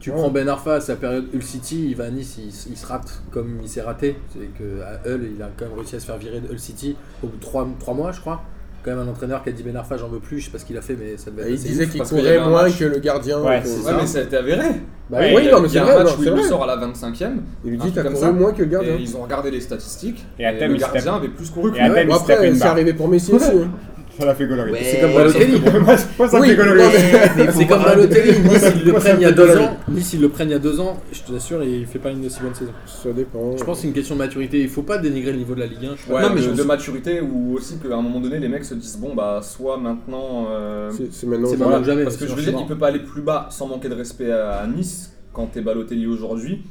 tu Ouais. prends Ben Arfa à sa période Hull City, il va à Nice, il, il se rate comme il s'est raté. C'est que à Hull, il a quand même réussi à se faire virer de Hull City au bout de 3, mois, je crois. Quand même un entraîneur qui a dit Ben Arfa, j'en veux plus. Je sais pas ce qu'il a fait, mais ça devait être Il disait qu'il courait moins match. que le gardien. Ouais, mais ça a été avéré. Bah Ouais, oui, il non, Il mais y a un vrai. match non, où c'est il le sort à la 25ème. Il lui dit t'as comme couru ça. moins que le gardien. Et ils ont regardé les statistiques. Et à et thème, le gardien avait plus couru que lui. après, c'est arrivé pour Messi *laughs* aussi. Ça l'a fait. Ouais. C'est comme Balotelli. *laughs* moi, moi, ça me Oui, fait C'est comme Balotelli, Nice ils le prennent il y a deux ans. Nice ils le prennent il y a deux ans, je te l'assure, il fait pas une aussi bonne saison. Ça dépend. Je pense que c'est une question de maturité. Il faut pas dénigrer le niveau de la Ligue 1. je Ouais, Non, mais de, je- de maturité ou aussi qu'à un moment donné, les mecs se disent bon, bah, soit maintenant. euh, C'est maintenant. Maintenant ou jamais. Parce que je veux dire, il peut pas aller plus bas sans manquer de respect à, à Nice quand t'es Balotelli aujourd'hui.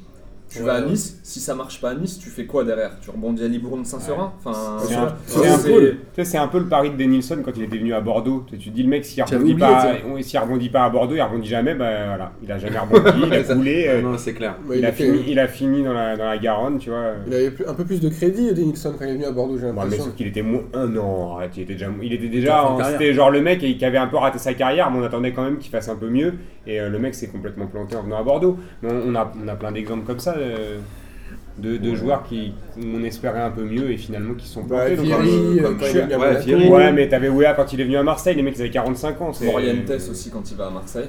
Tu Ouais, vas à ouais. Nice, si ça marche pas à Nice, tu fais quoi derrière? Tu rebondis à Libourne Saint-Seurin? Enfin, C'est un, peu, tu sais, c'est un peu le pari de Denilson quand il était venu à Bordeaux. Tu, tu te dis le mec s'il rebondit pas, s'il rebondit pas à Bordeaux, il rebondit jamais. Ben voilà, il a jamais rebondi, il *laughs* a coulé. euh, Non, c'est clair. Ouais, il, a était- fini, il a fini dans la, dans la Garonne, tu vois. Il avait un peu plus de crédit, Denilson, quand il est venu à Bordeaux, j'ai mais l'impression. sauf qu'il était moins. Un an, il était déjà. Il était déjà. C'était genre le mec qui avait un peu raté sa carrière, mais on attendait quand même qu'il fasse un peu mieux. Et euh, le mec s'est complètement planté en venant à Bordeaux. Mais on, on a, on a plein d'exemples comme ça. euh, de, de joueurs qui on espérait un peu mieux et finalement qui sont Bah, plantés. Vieri, comme- euh, comme quand il ouais. Vieri. Ouais, mais t'avais Wea quand il est venu à Marseille, les mecs ils avaient 45 ans. c'est- Morientes aussi quand il va à Marseille.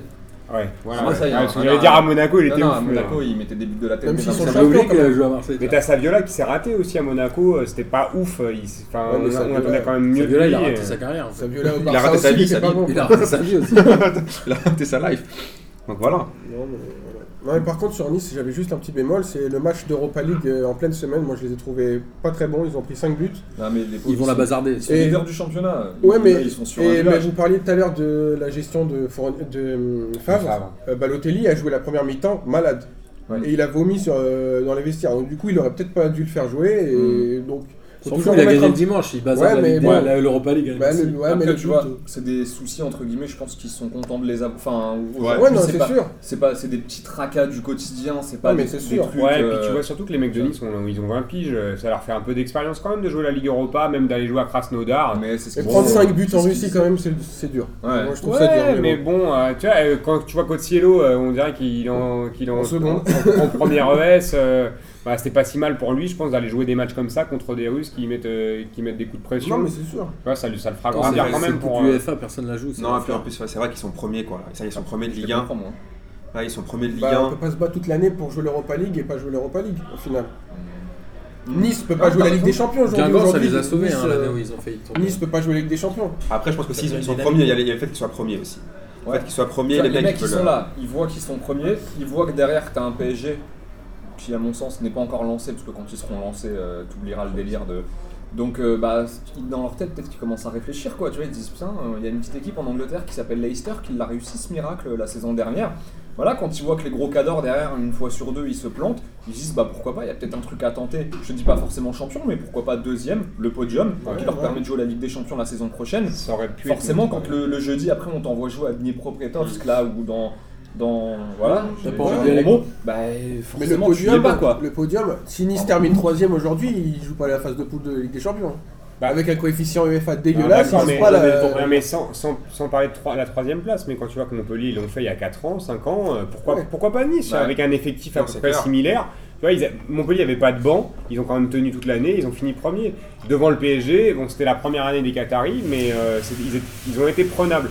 Ouais, voilà. Parce que j'allais dire à Monaco, il Non, était non, ouf. à mais- Monaco, il mettait des buts de la tête. Même mais s'ils dans sont le J'avais oublié champions, qu'il quand avait même. joué à Marseille. Mais t'as Saviola qui s'est raté aussi à Monaco, euh, c'était pas ouf. euh, il s- Enfin, Ouais, mais on, on Saviola- attendait quand même mieux. Saviola, il a raté sa carrière. en fait. Ça violait au Il a Barça raté sa aussi, vie, il était sa pas vie. bon. Il a raté sa vie aussi. *laughs* Il a raté sa life. Donc voilà. Non, mais voilà. Non, mais par contre, sur Nice, j'avais juste un petit bémol c'est le match d'Europa League euh, en pleine semaine. Moi, je les ai trouvés pas très bons. Ils ont pris 5 buts. Non, mais les Ils vont la bazarder. Ils sont Et- leaders du championnat. Ouais, mais, ils sont sur un et, mais vous parliez tout à l'heure de la gestion de, Fourn- de euh, Favre. Favre. Euh, Balotelli a joué la première mi-temps malade. Ouais. Et il a vomi sur, euh, dans les vestiaires. Donc, du coup, il aurait peut-être pas dû le faire jouer. Et donc, faut fout, il a gagné un le dimanche. Il bazar Ouais, la mais Ligue bon. des- la Europa League. Bah, le- ouais, mais Après, tu vois, euh, c'est des soucis entre guillemets. Je pense qu'ils sont contents de les avoir. Enfin, Ouais. Ouais, non, c'est sûr. c'est pas, c'est des petits tracas du quotidien. C'est pas Non, mais des, c'est des sûr. trucs. Ouais, et euh, puis tu vois surtout que les mecs de Nice, ont- ils ont 20 piges, euh, ça leur fait un peu d'expérience quand même de jouer la Ligue Europa, même d'aller jouer à Krasnodar. Mais c'est ce Et prendre font. 5 buts en Russie, quand même, c'est dur. Ouais. Moi, je trouve Ouais, ça dur. mais bon. euh, tu vois, euh, quand tu vois Cotiello, euh, on dirait qu'il est en, qu'il en, En seconde. en- en première *laughs* ES. Bah, c'était pas si mal pour lui, je pense, d'aller jouer des matchs comme ça contre des Russes qui mettent, euh, qui mettent des coups de pression. Non, mais c'est sûr. Ouais, ça, le fera grandir quand même pour. Euh, UEFA, personne la joue. Non, et puis en plus, c'est vrai qu'ils sont premiers quoi. Ça, ils sont premiers de Je Ligue les 1. comprends, moi. Là, ils sont premiers de Ligue Bah, on 1. peut pas se battre toute l'année pour jouer l'Europa League et pas jouer l'Europa League au final. Mm. Nice peut Non, pas jouer la Ligue des. Champions aujourd'hui. Guingamp, ça les a sauvés Nice, hein, euh, l'année où ils ont failli tomber. Nice peut pas jouer la Ligue des Champions. Après, je pense que s'ils sont premiers, il y, a y le fait qu'ils soient premiers aussi. Le fait qu'ils soient premiers, les, les mecs qui sont là, ils voient qu'ils sont premiers, ils voient que derrière tu as un PSG qui, à mon sens, n'est pas encore lancé, parce que quand ils seront lancés, euh, tu oublieras le délire de. Donc, euh, bah, dans leur tête, peut-être qu'ils commencent à réfléchir, quoi. Tu vois, ils disent Putain, euh, il y a une petite équipe en Angleterre qui s'appelle Leicester qui l'a réussi ce miracle la saison dernière. Voilà, quand ils voient que les gros cadors derrière, une fois sur deux, ils se plantent, ils se disent Bah pourquoi pas, il y a peut-être un truc à tenter. Je dis pas forcément champion, mais pourquoi pas deuxième, le podium, Ouais, qui leur ouais. permet de jouer la Ligue des Champions la saison prochaine. Ça aurait pu Forcément, quand le, le jeudi après on t'envoie jouer à Dnipropetrovsk là ou dans dans voilà, T'as pas envie bah Mais le tu podium, pas quoi. le podium, si Nice termine troisième aujourd'hui, il joue pas la phase de poule de Ligue des Champions. Bah, avec un coefficient UEFA dégueulasse. d'accord, ils mais, pas la- non, mais sans, sans- sans parler de trois- la troisième place, mais quand tu vois que Montpellier ils l'ont fait il y a 4 ans, 5 ans, euh, pourquoi, Ouais. pourquoi pas Nice Ouais. avec un effectif à Non, peu près similaire tu vois, ils a- Montpellier n'avait pas de banc, ils ont quand même tenu toute l'année, ils ont fini premier. Devant le PSG, bon, c'était la première année des Qataris, mais euh, c'est- ils, étaient- ils ont été prenables.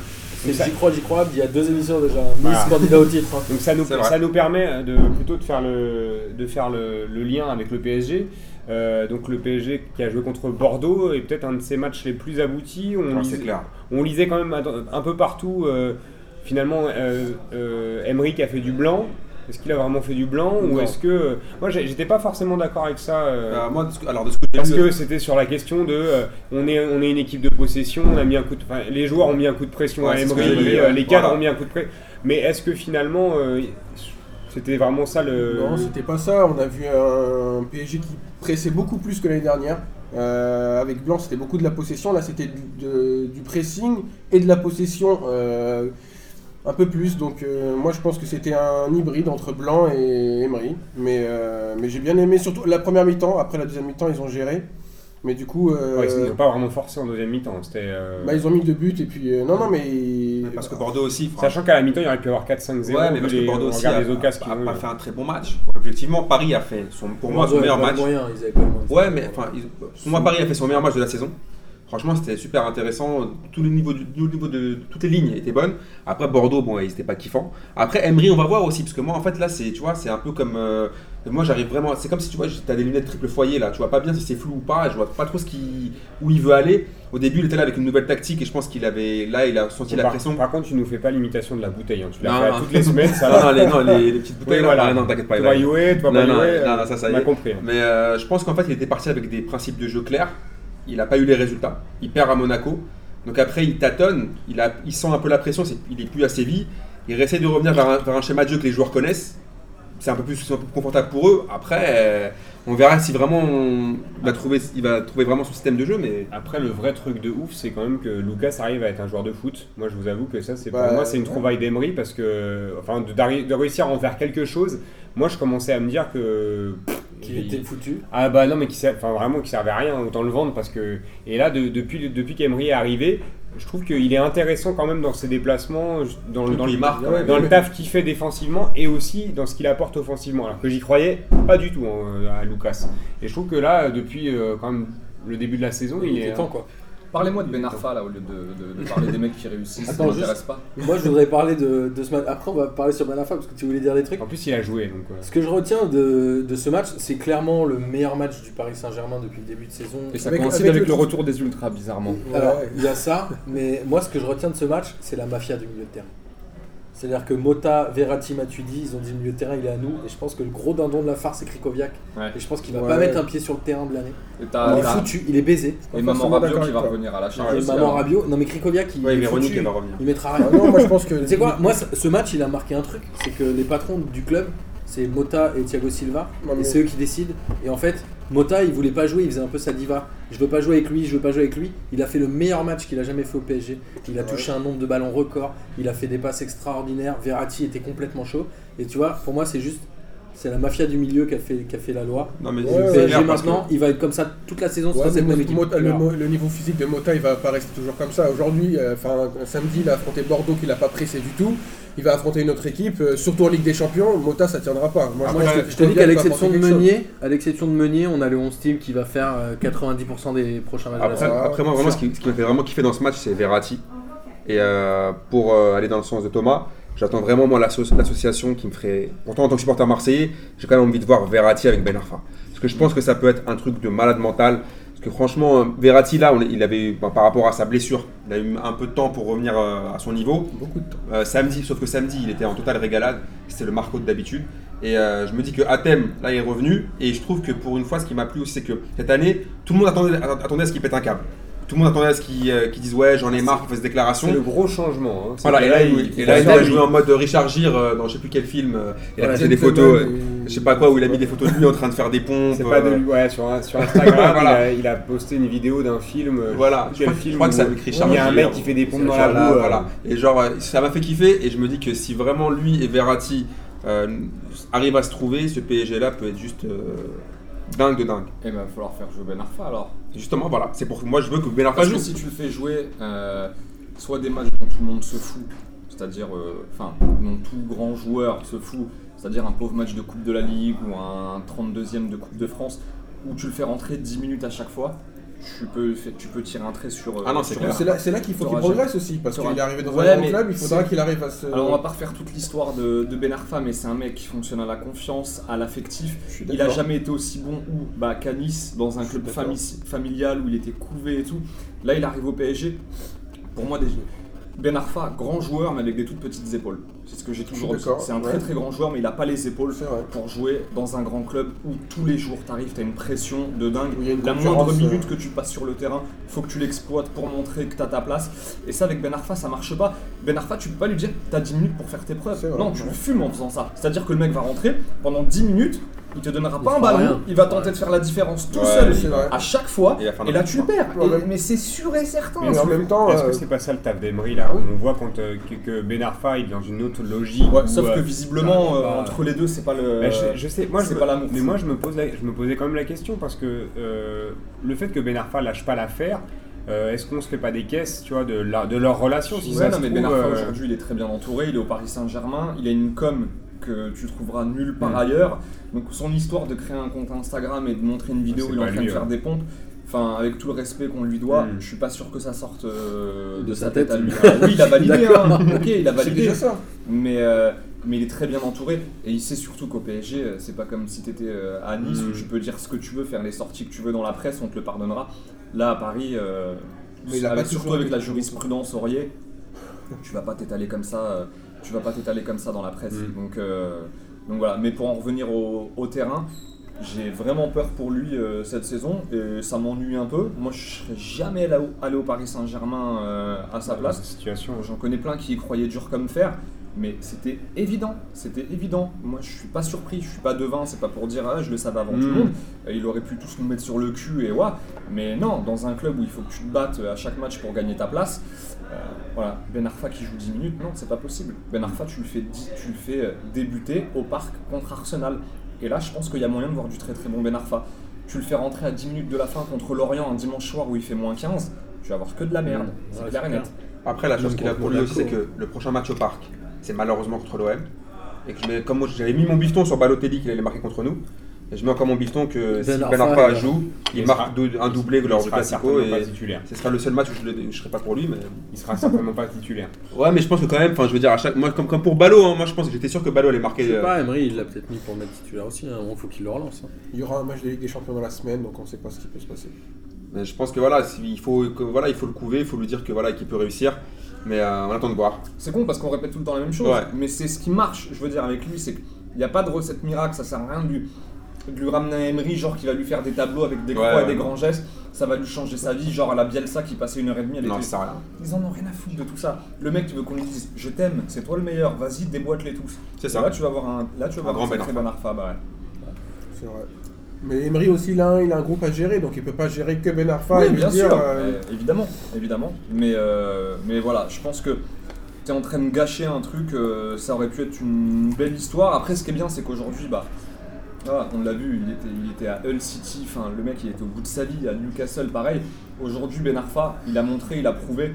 Ça, J'y crois, j'y crois, il y a deux émissions déjà. Voilà. Nice candidat au titre. hein. donc ça nous, ça nous permet de, plutôt de faire le, de faire le, le lien avec le PSG. Euh, donc le PSG qui a joué contre Bordeaux est peut-être un de ses matchs les plus aboutis. On lisait- c'est clair. on lisait quand même un un peu partout. euh, finalement, euh, euh, Emery qui a fait du blanc. Est-ce qu'il a vraiment fait du blanc ou est-ce que moi j'étais pas forcément d'accord avec ça euh, Euh, moi, de ce que- alors de ce que j'ai parce vu, que c'était sur la question de euh, on est on est une équipe de possession, on a mis un coup de, enfin, les joueurs ont mis un coup de pression Ouais, à Emery, euh, les cadres voilà. ont mis un coup de pression. Mais est-ce que finalement euh, c'était vraiment ça le Non, c'était pas ça. On a vu un PSG qui pressait beaucoup plus que l'année dernière. Euh, avec Blanc, c'était beaucoup de la possession. Là, c'était du, pressing et de la possession euh, un peu plus. Donc, euh, moi, je pense que c'était un hybride entre Blanc et Emery. Mais, euh, mais j'ai bien aimé, surtout la première mi-temps. Après la deuxième mi-temps, ils ont géré. Mais du coup, euh, Ouais, ils n'ont pas vraiment forcé en deuxième mi-temps. C'était euh, bah, ils ont mis deux buts. Et puis, euh, non, non, mais. parce que Bordeaux aussi, sachant qu'à la mi-temps il aurait pu y avoir 4-5-0. Ouais, mais parce les- que Bordeaux aussi a, les a- a pas fait un très bon match. Objectivement, Paris a fait, son, pour moi, son meilleur match. de moyens, ils avaient pas. Ouais, mais enfin, ils- pour moi, Paris a fait son meilleur match de la saison. Franchement, c'était super intéressant. Tous les niveaux, du- tous les niveaux de toutes les lignes étaient bonnes. Après Bordeaux, bon, ils étaient pas kiffants. Après Emery, on va voir aussi, parce que moi, en fait, là, c'est, tu vois, c'est un peu comme, euh, moi, j'arrive vraiment, c'est comme si tu vois, t'as des lunettes triple foyer là. Tu vois pas bien si c'est flou ou pas. Je vois pas trop ce qui, où il veut aller. Au début, il était là avec une nouvelle tactique et je pense qu'il avait, là, il a senti la par, pression. par contre, tu nous fais pas l'imitation de la bouteille. hein. Tu l'as Non, fait non. toutes les semaines, ça *laughs* Non, non, les, non, les, les petites bouteilles Oui, là. voilà. Non, t'inquiète pas. Tu vas va- jouer, tu vas pas jouer. non, euh, non, ça, ça y est. compris. hein. Mais euh, je pense qu'en fait, il était parti avec des principes de jeu clairs. Il n'a pas eu les résultats. Il perd à Monaco. Donc après, il tâtonne. Il, a, il sent un peu la pression. il est plus à Séville. Il essaie de revenir vers un, vers un schéma de jeu que les joueurs connaissent. C'est un peu plus c'est un peu plus confortable pour eux. Après, euh, on verra si vraiment on va trouver, il va trouver vraiment son système de jeu. Mais Après, le vrai truc de ouf, c'est quand même que Lucas arrive à être un joueur de foot. Moi, je vous avoue que ça, c'est Bah, pour moi, c'est une trouvaille d'Emery parce que, enfin, de, réussir à en faire quelque chose. Moi, je commençais à me dire que. pff, Qui était foutu. Ah bah non, mais qui enfin, vraiment qui servait à rien, autant le vendre parce que. Et là, de- depuis, depuis qu'Emery est arrivé, je trouve qu'il est intéressant quand même dans ses déplacements, dans, le- dans, le, marque, dans le taf qu'il fait défensivement et aussi dans ce qu'il apporte offensivement. Alors que j'y croyais pas du tout hein, à Lucas. Et je trouve que là, depuis euh, quand même le début de la saison, il, Il est. temps quoi. Parlez-moi de Ben Arfa là au lieu de, de- de parler des mecs qui réussissent, ça Attends, m'intéresse pas. Moi je voudrais parler de, de ce match. Après on va parler sur Ben Arfa parce que tu voulais dire des trucs. En plus, il a joué donc. euh, Ce que je retiens de, de ce match, c'est clairement le meilleur match du Paris Saint-Germain depuis le début de saison. Et ça Avec- coïncide avec avec, le- le retour des ultras bizarrement. Alors, Ouais. il y a ça, mais moi ce que je retiens de ce match, c'est la mafia du milieu de terrain. C'est-à-dire que Mota, Verratti, Matuidi, ils ont dit le milieu de terrain il est à nous, et je pense que le gros dindon de la farce c'est Krikoviak, Ouais. et je pense qu'il va Ouais. pas mettre un pied sur le terrain de l'année. Il est foutu, il est baisé. et Maman Rabiot d'accord qui va revenir à la charge. Et aussi, Maman. Rabiot, non mais Krikoviak il ouais, est Véronique, foutu, elle va revenir. il mettra rien. Non, moi je pense que. Tu sais quoi Moi, ce match, il a marqué un truc. C'est que les patrons du club, c'est Mota et Thiago Silva. Et c'est eux qui décident. Et en fait, Mota, il voulait pas jouer, il faisait un peu sa diva. Je veux pas jouer avec lui, je veux pas jouer avec lui. Il a fait le meilleur match qu'il a jamais fait au PSG. Il a Ouais. touché un nombre de ballons record. Il a fait des passes extraordinaires. Verratti était complètement chaud. Et tu vois, pour moi, c'est juste. C'est la mafia du milieu qui a fait, qui a fait la loi. Non, mais Ouais, clair parce que- maintenant, il va être comme ça toute la saison. Ouais, cette même équipe. Mota- le, niveau physique de Mota, il va pas rester toujours comme ça. Aujourd'hui, euh, enfin samedi, il a affronté Bordeaux, qu'il a pas pressé du tout. Il va affronter une autre équipe, euh, surtout en Ligue des Champions. Mota, ça tiendra pas. Moi, Après, Je te dis qu'à l'exception de. Meunier, à l'exception de Meunier, on a le 11 team qui va faire euh, 90% des prochains matchs de la Après, après moi, vraiment, ce qui, ce qui m'a fait vraiment kiffer dans ce match, c'est Verratti. Et euh, pour euh, aller dans le sens de Thomas, j'attends vraiment moi l'asso- l'association qui me ferait. Pourtant, en tant que supporter marseillais, j'ai quand même envie de voir Verratti avec Ben Arfa. Parce que je pense que ça peut être un truc de malade mental. Parce que franchement, euh, Verratti, là, on il avait, ben, par rapport à sa blessure, il a eu un peu de temps pour revenir euh, à son niveau. Beaucoup de temps. Euh, samedi, sauf que samedi, il était en totale régalade. C'était le Marco de d'habitude. Et euh, je me dis que Athème, là, il est revenu. Et je trouve que pour une fois, ce qui m'a plu aussi, c'est que cette année, tout le monde attendait, attendait à ce qu'il pète un câble. Tout le monde attendait à ce qu'il euh, qu'il dise Ouais, j'en ai marre, qu'il fasse des déclarations. C'est le gros changement. hein. Voilà, et là, il, il- et là, il il- a joué en mode Richard Gere euh, dans je sais plus quel film. euh, il a Voilà, des photos, euh, je sais pas quoi, où il a mis des photos de lui en train de faire des pompes. C'est pas de lui, ouais, sur, un- sur Instagram, Voilà. *laughs* il, a, il a posté une vidéo d'un film. Voilà, je crois, quel je film crois que c'est où avec Richard Il y a un mec qui fait des pompes dans la boue. voilà. Et genre, ça m'a fait kiffer et je me dis que si vraiment lui et Verratti arrivent à se trouver, ce PSG là peut être juste dingue de dingue. Et ben, il va falloir faire jouer Ben Arfa alors. Justement, voilà, c'est pour moi je veux que Ben Arfa Parce que joue. si tu le fais jouer, euh, soit des matchs dont tout le monde se fout, c'est-à-dire, euh, enfin, dont tout grand joueur se fout, c'est-à-dire un pauvre match de Coupe de la Ligue ou un 32e de Coupe de France, où tu le fais rentrer 10 minutes à chaque fois, tu peux, tu peux tirer un trait sur. euh, Ah non, c'est clair. là, c'est là qu'il faut qu'il progresse aussi, parce qu'il est arrivé dans Ouais, un grand mais club, il faudra qu'il arrive à se. Alors on va pas refaire toute l'histoire de, de Ben Arfa, mais c'est un mec qui fonctionne à la confiance, à l'affectif. Il a jamais été aussi bon où bah, qu'à Nice, dans un club fami- familial où il était couvé et tout. Là, il arrive au PSG. Pour moi, déjà, Ben Arfa, grand joueur, mais avec des toutes petites épaules. C'est ce que j'ai toujours dit. C'est un ouais. très très grand joueur, mais il a pas les épaules pour jouer dans un grand club où tous les jours t'arrives, t'as une pression de dingue. La moindre minute euh, que tu passes sur le terrain, faut que tu l'exploites pour montrer que t'as ta place. Et ça, avec Ben Arfa, ça marche pas. Ben Arfa, tu peux pas lui dire t'as 10 minutes pour faire tes preuves. Non, tu le fumes en faisant ça. C'est-à-dire que le mec va rentrer pendant 10 minutes, il te donnera Il pas un ballon, rien. il va tenter de faire la différence tout Ouais, seul vrai. à chaque fois. Et là, tu le perds. Ouais, mais c'est sûr et certain. Mais en même temps, Est-ce euh, que c'est pas ça le taf d'Emery là On voit quand, euh, que, que Ben Arfa est dans une autre logique. Ouais, où, sauf euh, que visiblement, ça, euh, entre les deux, c'est pas le. bah, je, je sais, moi je me- pas l'amour mais moi je me pose, la- je me posais quand même la question parce que euh, le fait que Ben Arfa lâche pas l'affaire, euh, est-ce qu'on se fait pas des caisses, tu vois, de, la- de leur relation si Ouais, ça non, se mais trouve, Ben Arfa euh, aujourd'hui, il est très bien entouré. Il est au Paris Saint-Germain. Il a une com que tu trouveras nulle part Mm. ailleurs. Donc, son histoire de créer un compte Instagram et de montrer une vidéo c'est où il est en train lui, de faire hein. des pompes. Enfin, avec tout le respect qu'on lui doit, Mm. je suis pas sûr que ça sorte euh, De de, sa sa tête, tête. à lui. Alors, oui, il a validé, hein. ok, il a validé. déjà ça. Mais, euh, mais il est très bien entouré et il sait surtout qu'au PSG, euh, c'est pas comme si tu étais à Nice Mm. où tu peux dire ce que tu veux, faire les sorties que tu veux dans la presse, on te le pardonnera. Là, à Paris, euh, Mais il a avec- pas surtout avec la jurisprudence Aurier, tu vas pas t'étaler comme ça. Tu vas pas t'étaler comme ça dans la presse. Mm. Donc, euh, donc voilà. Mais pour en revenir au, au terrain, j'ai vraiment peur pour lui euh, cette saison et ça m'ennuie un peu. Moi, je serais jamais allé au, allé au Paris Saint-Germain euh, à sa place. J'en connais plein qui y croyaient dur comme fer, mais c'était évident, c'était évident. Moi, je suis pas surpris, je suis pas devin, c'est pas pour dire ah, je le savais avant tout le Mm. monde. Euh, Il aurait pu tous nous mettre sur le cul et ouais, mais non, dans un club où il faut que tu te battes à chaque match pour gagner ta place, euh, voilà, Ben Arfa qui joue 10 minutes, non, c'est pas possible. Ben Arfa, tu le fais, dix- tu le fais euh, débuter au parc contre Arsenal. Et là, je pense qu'il y a moyen de voir du très très bon Ben Arfa. Tu le fais rentrer à 10 minutes de la fin contre Lorient un dimanche soir où il fait moins 15, tu vas avoir que de la merde, Mm. c'est Ouais, clair et net. Après, la chose qu'il a pour lui aussi, c'est que le prochain match au parc, c'est malheureusement contre l'OM. Et que je mets, comme moi, j'avais mis mon bifton sur Balotelli qu'il allait marquer contre nous. Et je mets encore mon bifton que Ben si Ben Arfa joue, il il marque sera- un doublé lors du Classico. Et titulaire. ce sera le seul match où je ne serai pas pour lui. Mais... Il sera certainement pas titulaire. Ouais, mais je pense que quand même, enfin, je veux dire, à chaque, moi, comme, comme pour Ballot, hein, moi je pense que j'étais sûr que Ballot allait marquer. Je sais euh, pas, Emery, il l'a peut-être mis pour mettre titulaire aussi. Hein. Il faut qu'il le relance. hein. Il y aura un match de Ligue des Champions dans la semaine, donc on sait pas ce qui peut se passer. mais je pense que voilà, il faut, que, voilà, il faut le couver, il faut lui dire que voilà, qu'il peut réussir. Mais euh, on attend de voir. C'est con parce qu'on répète tout le temps la même chose, Ouais. mais c'est ce qui marche, je veux dire, avec lui, c'est qu'il n'y a pas de recette miracle, ça sert à rien de lui, de lui ramener un Emery, genre qui va lui faire des tableaux avec des croix Ouais, et des grands gestes, ça va lui changer sa vie, genre à la Bielsa qui passait une heure et demie à Non, l'été. ça sert à rien. Ils en ont rien à foutre de tout ça. Le mec, tu veux qu'on lui dise, je t'aime, c'est toi le meilleur, vas-y, déboîte-les tous. C'est Et ça. Là, tu vas voir un, là, tu vas Un voir grand un Arfa, bah ouais. C'est vrai. Mais Emery aussi, là, il a un groupe à gérer, donc il peut pas gérer que Ben Arfa oui, et bien dire. sûr, euh, euh, évidemment, évidemment. Mais, euh, mais voilà, je pense que tu es en train de gâcher un truc, euh, ça aurait pu être une belle histoire. Après, ce qui est bien, c'est qu'aujourd'hui, bah, on l'a vu, il était, il était à Hull City, enfin, le mec, il était au bout de sa vie, à Newcastle, pareil. Aujourd'hui, Ben Arfa, il a montré, il a prouvé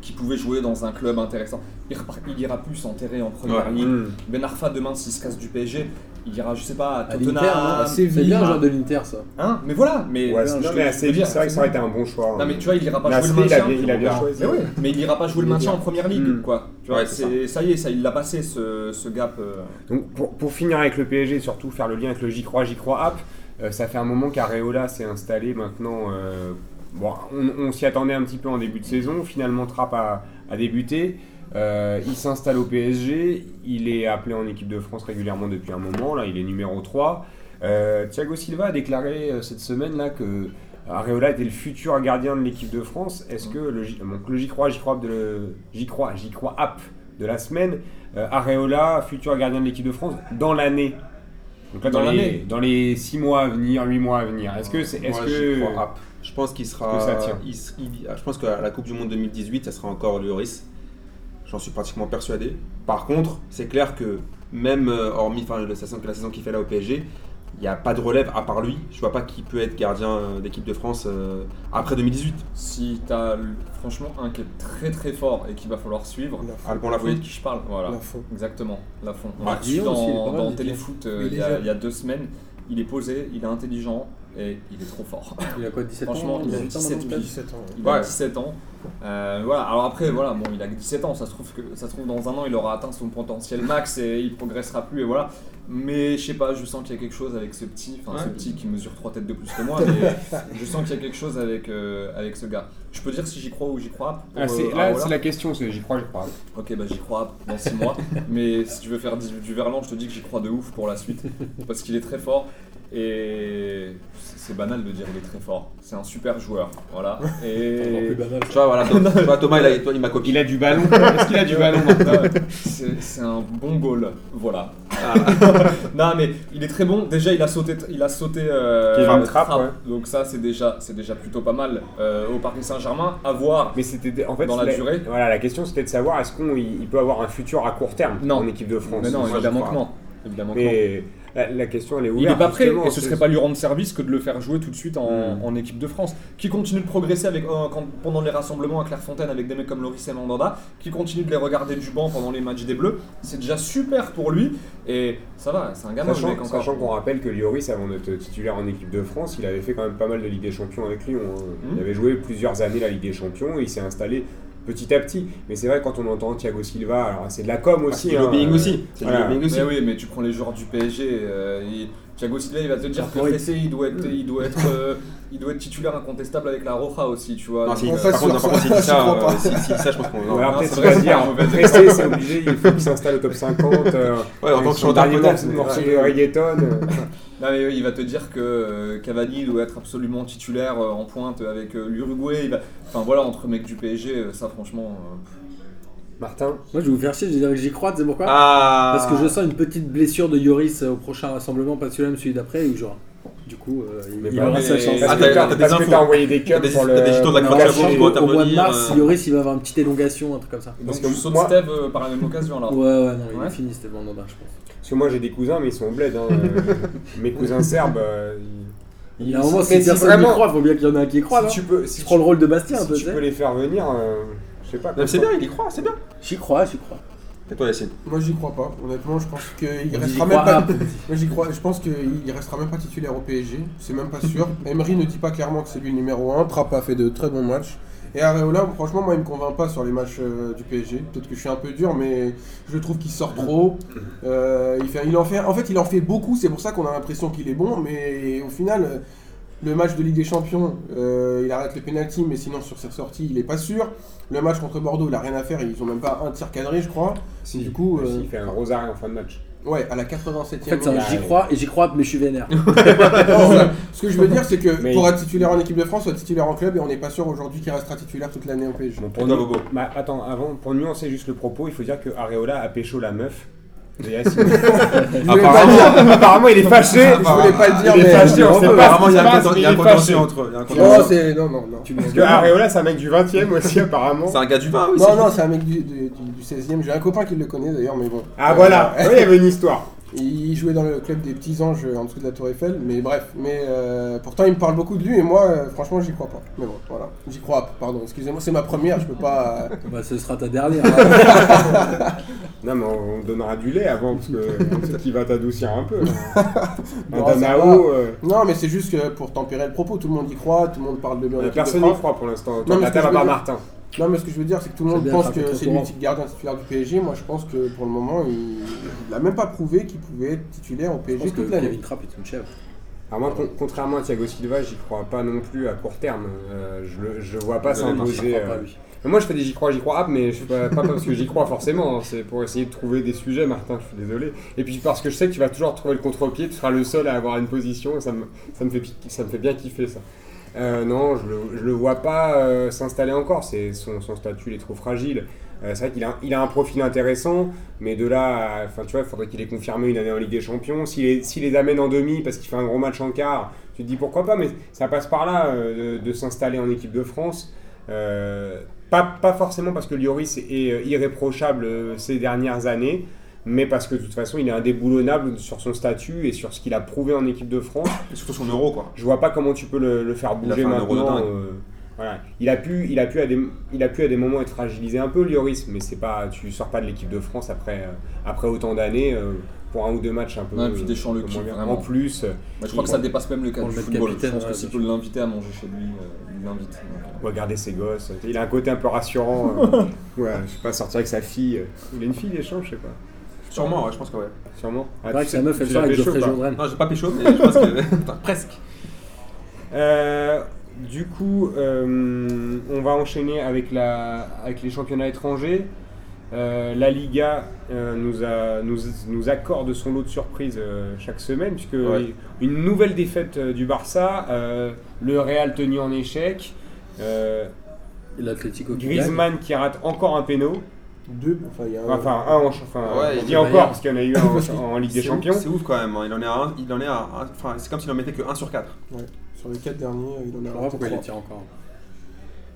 qu'il pouvait jouer dans un club intéressant. Il, il ira plus s'enterrer en première Ouais. ligue. Mm. Ben Arfa, demain, s'il se casse du PSG, il ira, je sais pas, à Tottenham, c'est bien le genre de l'Inter, ça. Hein mais voilà, mais Ouais, c'est vrai que ça aurait été un bon choix. non mais tu vois, il ira pas jouer le maintien. il a bien choisi. Mais, ouais, mais il ira pas jouer le maintien en première ligue, Mm. quoi. Tu vois, ça. y est, ça il l'a passé ce, ce gap. euh. Donc pour, pour finir avec le PSG, surtout faire le lien avec le J crois, J crois app, euh, ça fait un moment qu'Areola s'est installé maintenant. euh, bon, on, on s'y attendait un petit peu en début de saison, finalement Trapp a, a débuté. Euh, il s'installe au PSG, il est appelé en équipe de France régulièrement depuis un moment, là il est numéro 3. Euh, Thiago Silva a déclaré euh, cette semaine là que Areola était le futur gardien de l'équipe de France. Est-ce que le, donc, le J crois, J crois de le- J crois, J crois app de la semaine, euh, Areola, futur gardien de l'équipe de France, dans l'année? Donc là, dans, Dans les, l'année. dans les 6 mois à venir, 8 mois à venir. Est-ce que c'est. Est-ce Moi, que. j'y crois. Je pense qu'il sera. que ça tient. il s- il- je pense qu'à la Coupe du Monde 2018, ça sera encore Lloris. J'en suis pratiquement persuadé. Par contre, c'est clair que même euh, hormis enfin, la saison, la saison qu'il fait là au PSG, il n'y a pas de relève à part lui. Je vois pas qui peut être gardien euh, d'équipe de France euh, après 2018. Si t'as l- franchement un qui est très très fort et qu'il va falloir suivre, Alban vous voyez de Lafont. qui je parle? Voilà, Lafont. exactement, Lafont. On l'a reçu Lyon aussi, dans, dans. Téléfoot euh, y a, il y a deux semaines. Il est posé, il est intelligent et il est trop fort. *laughs* Il a quoi, 17 Franchement, ans il a 18 ans 17 maintenant, piges. 17 ans. ouais. Il a Ouais. 17 ans. Euh, voilà. Alors après, voilà, bon, il a que 17 ans. Ça se trouve que ça se trouve dans un an, il aura atteint son potentiel max et il progressera plus et voilà. Mais je sais pas, je sens qu'il y a quelque chose avec ce petit, enfin ce petit qui mesure 3 têtes de plus que moi, mais *laughs* je sens qu'il y a quelque chose avec, euh, avec ce gars. Je peux dire si j'y crois ou j'y crois. pour, Ah, c'est- euh, là, Areola c'est la question, c'est- j'y crois, j'y crois. Ok, bah j'y crois dans 6 mois. Mais si tu veux faire du, du Verlan, je te dis que j'y crois de ouf pour la suite. Parce qu'il est très fort. Et c'est banal de dire il est très fort. C'est un super joueur. Voilà. *laughs* Encore Et. plus banal. Tu vois, voilà, *laughs* Thomas, tu vois, Thomas, il, a- il m'a copié. Il a du ballon. Est-ce qu'il a du ballon Martin C'est un bon goal, voilà. Ah. *laughs* non mais il est très bon. Déjà il a sauté, il a sauté. euh, Kevin euh, Trapp, ouais. Donc ça c'est déjà, c'est déjà plutôt pas mal euh, au Paris Saint-Germain. À voir. Mais c'était en fait Dans la la- durée Voilà, la question c'était de savoir est-ce qu'on il il peut avoir un futur à court terme Non. en équipe de France. Mais non, évidemment que non. Évidemment que non. La, la question elle est Il ouverte. est pas prêt et ce serait pas lui rendre service que de le faire jouer tout de suite en, Mm. en équipe de France. Qui continue de progresser avec, euh, quand- pendant les rassemblements à Clairefontaine avec des mecs comme Loris et Mandanda, qui continue de les regarder du banc pendant les matchs des Bleus. C'est déjà super pour lui et ça va, c'est un gamin Sachant, mec sachant qu'on rappelle que Lloris, avant d'être titulaire en équipe de France, il avait fait quand même pas mal de Ligue des Champions avec Lyon. hein. Mhm. Il avait joué plusieurs années la Ligue des Champions et il s'est installé petit à petit. Mais c'est vrai, quand on entend Thiago Silva, alors c'est de la com Ah, aussi. c'est du hein, lobbying euh, aussi. C'est du voilà. lobbying aussi. Mais oui, mais tu prends les joueurs du PSG, euh, Thiago Silva il va te dire que. Pressé il doit être, il doit être, euh, il doit être titulaire incontestable avec la Roja aussi, tu vois. Non, si, On par contre, sur par contre, s'il dit ça, euh, ça, je pense qu'on. Ou non. alors non, peut-être c'est vrai, dire, Pressé, obligé, il faut qu'il s'installe au top 50. euh, Ouais, en tant que chanteur, morceau mais- de reggaeton. Non, mais oui, il va te dire que euh, Cavani doit être absolument titulaire euh, en pointe avec euh, l'Uruguay. va- Enfin voilà, entre mecs du PSG, ça franchement. Martin Moi, je vais vous faire chier, je vais dire que j'y crois, tu sais pourquoi Ah Parce que je sens une petite blessure de Yoris euh, au prochain rassemblement, pas celui-là, mais celui d'après, où genre, du coup, euh, il, pas- aura sa chance. Ah, Parce t'as- que t'as des infos. envoyé des T'as cups pour le. des jetons de la je qui au mois de mars, euh, Yoris, il va avoir une petite élongation, un truc comme ça. Parce Donc que sautes moi- Steve euh, par la même occasion alors. Ouais, ouais, non, il est fini, c'était Mandanda, je pense. Parce que moi j'ai des cousins, mais ils sont au bled. hein. *laughs* Mes cousins serbes. ils- Il y a un moment, si personne vraiment- n'y croit, faut bien qu'il y en ait un qui y croit, non si tu peux, si Tu prends le rôle de Bastien, un si peu, tu tu sais. peux les faire venir, euh, je sais pas. Mais C'est bien, il y croit, c'est bien. J'y crois, j'y crois. Et toi, Yacine? Moi j'y crois pas, honnêtement je pense qu'il restera même pas. Moi j'y crois, je pense qu'il restera même pas titulaire au PSG, c'est même pas sûr. *laughs* Emery ne dit pas clairement que c'est lui le numéro 1, Trapp a fait de très bons matchs. Et Areola, franchement moi il me convainc pas sur les matchs euh, du PSG. Peut-être que je suis un peu dur mais je trouve qu'il sort trop. Euh, il, fait, il en fait, en fait il en fait beaucoup, c'est pour ça qu'on a l'impression qu'il est bon, mais au final euh, le match de Ligue des Champions, euh, il arrête le penalty mais sinon sur ses sorties il est pas sûr. Le match contre Bordeaux il a rien à faire, ils ont même pas un tir cadré je crois. Si, Du coup, mais euh, si, il fait un gros arrêt en fin de match. Ouais, à la 87e En fait, j'y crois et j'y crois, mais je suis vénère. *laughs* Non. Ce que je veux dire, c'est que Mais- pour être titulaire en équipe de France, être titulaire en club et on n'est pas sûr aujourd'hui qu'il restera titulaire toute l'année au PSG. Bon, pour Bobo Bah, attends, avant, pour nuancer juste le propos, il faut dire que Areola a pécho la meuf. *laughs* apparemment, il est fâché. Je voulais pas le dire, Il est mais. fâché, on sait pas Apparemment, il y a un il y a contentieux entre. un Non, contentieux. c'est. Non, non, non. Parce que Areola, c'est un mec du 20 e aussi, apparemment. C'est un gars du vin, oui. Non, non, c'est un mec du, du, du 16e. J'ai un copain qui le connaît d'ailleurs, mais bon. Ah Euh, voilà, oui, il y avait une histoire. Il jouait dans le club des petits anges en dessous de la Tour Eiffel, mais bref. Mais euh, pourtant, il me parle beaucoup de lui et moi, euh, franchement, j'y crois pas. Mais bon, voilà. J'y crois, pardon, excusez-moi, c'est ma première, je peux pas. euh, Bah, ce sera ta dernière. *laughs* Non, mais on, on donnera du lait avant, parce que on sait qu'il va t'adoucir un peu. *laughs* un Non, ça Danao, euh, Non, mais c'est juste que pour tempérer le propos, tout le monde y croit, tout le monde parle de lui en équipe de personne n'y France. croit pour l'instant. Non, mais la ce que je à veux part dire- Martin. Non, mais ce que je veux dire, c'est que tout le monde pense que c'est lui gardien titulaire du PSG. Moi, je pense que pour le moment, il n'a même pas prouvé qu'il pouvait être titulaire au Je PSG pense que toute l'année. Kevin Trapp, te une chèvre. Alors moi, con- contrairement à Thiago Silva, j'y crois pas non plus à court terme. Euh, je, le, je vois pas s'imposer. Je euh, Moi, je fais des j'y crois, j'y crois app, mais je pas, pas parce que j'y crois forcément. hein. C'est pour essayer de trouver des sujets, Martin. Je suis désolé. Et puis parce que je sais que tu vas toujours trouver le contre-pied. Tu seras le seul à avoir une position. Et ça me, ça me fait, ça me fait bien kiffer ça. Euh, non, je le, le vois pas euh, s'installer encore. C'est son, statut, il est trop fragile. Euh, c'est vrai qu'il a, il a un profil intéressant, mais de là, enfin tu vois, il faudrait qu'il ait confirmé une année en Ligue des Champions. S'il les, amène en demi parce qu'il fait un gros match en quart, tu te dis pourquoi pas, mais ça passe par là de, s'installer en équipe de France. Pas, pas forcément parce que Lloris est irréprochable ces dernières années, mais parce que de toute façon, il est indéboulonnable sur son statut et sur ce qu'il a prouvé en équipe de France. Et surtout son euro, quoi. Je vois pas comment tu peux le, le faire Il a bouger fait un euro de maintenant. euh, voilà. Il a pu, il a pu à des, il a pu à des moments être fragilisé un peu Lloris, mais c'est pas, tu sors pas de l'équipe de France après, euh, après autant d'années euh, pour un ou deux matchs un peu. Non, et puis Deschamps le kiffe moins bien. vraiment. En plus, je crois que ça dépasse même le cadre le du football. capitaine, je pense que s'il peut l'inviter à manger chez lui, euh, il l'invite. Regarder ses gosses. Il a un côté un peu rassurant. euh, *laughs* ouais, je sais pas, sortir avec sa fille. Il a une fille, d'échange, je sais pas. Sûrement, ouais, je pense que ouais. Sûrement. Ah, C'est vrai tu que sa meuf, elle sort avec pécho, Geoffrey. Jourdain. Non, j'ai pas pécho, *laughs* mais je pense que. *laughs* Putain, presque. Euh, du coup, euh, on va enchaîner avec, la, avec les championnats étrangers. Euh, la Liga euh, nous, a, nous, nous accorde son lot de surprises euh, chaque semaine, puisque Ouais. une nouvelle défaite euh, du Barça, euh, le Real tenu en échec, euh. Griezmann qui rate encore un péno, Deux, enfin, il y a un. enfin un en, enfin, Ouais, je est encore parce qu'il y en a eu un en, en *laughs* Ligue des Champions. C'est ouf quand même, hein. il en est à un- il en est à un- enfin, c'est comme s'il en mettait que 1 sur 4. Ouais. Sur les quatre derniers, il en Je a comprends pas pourquoi il les tire encore.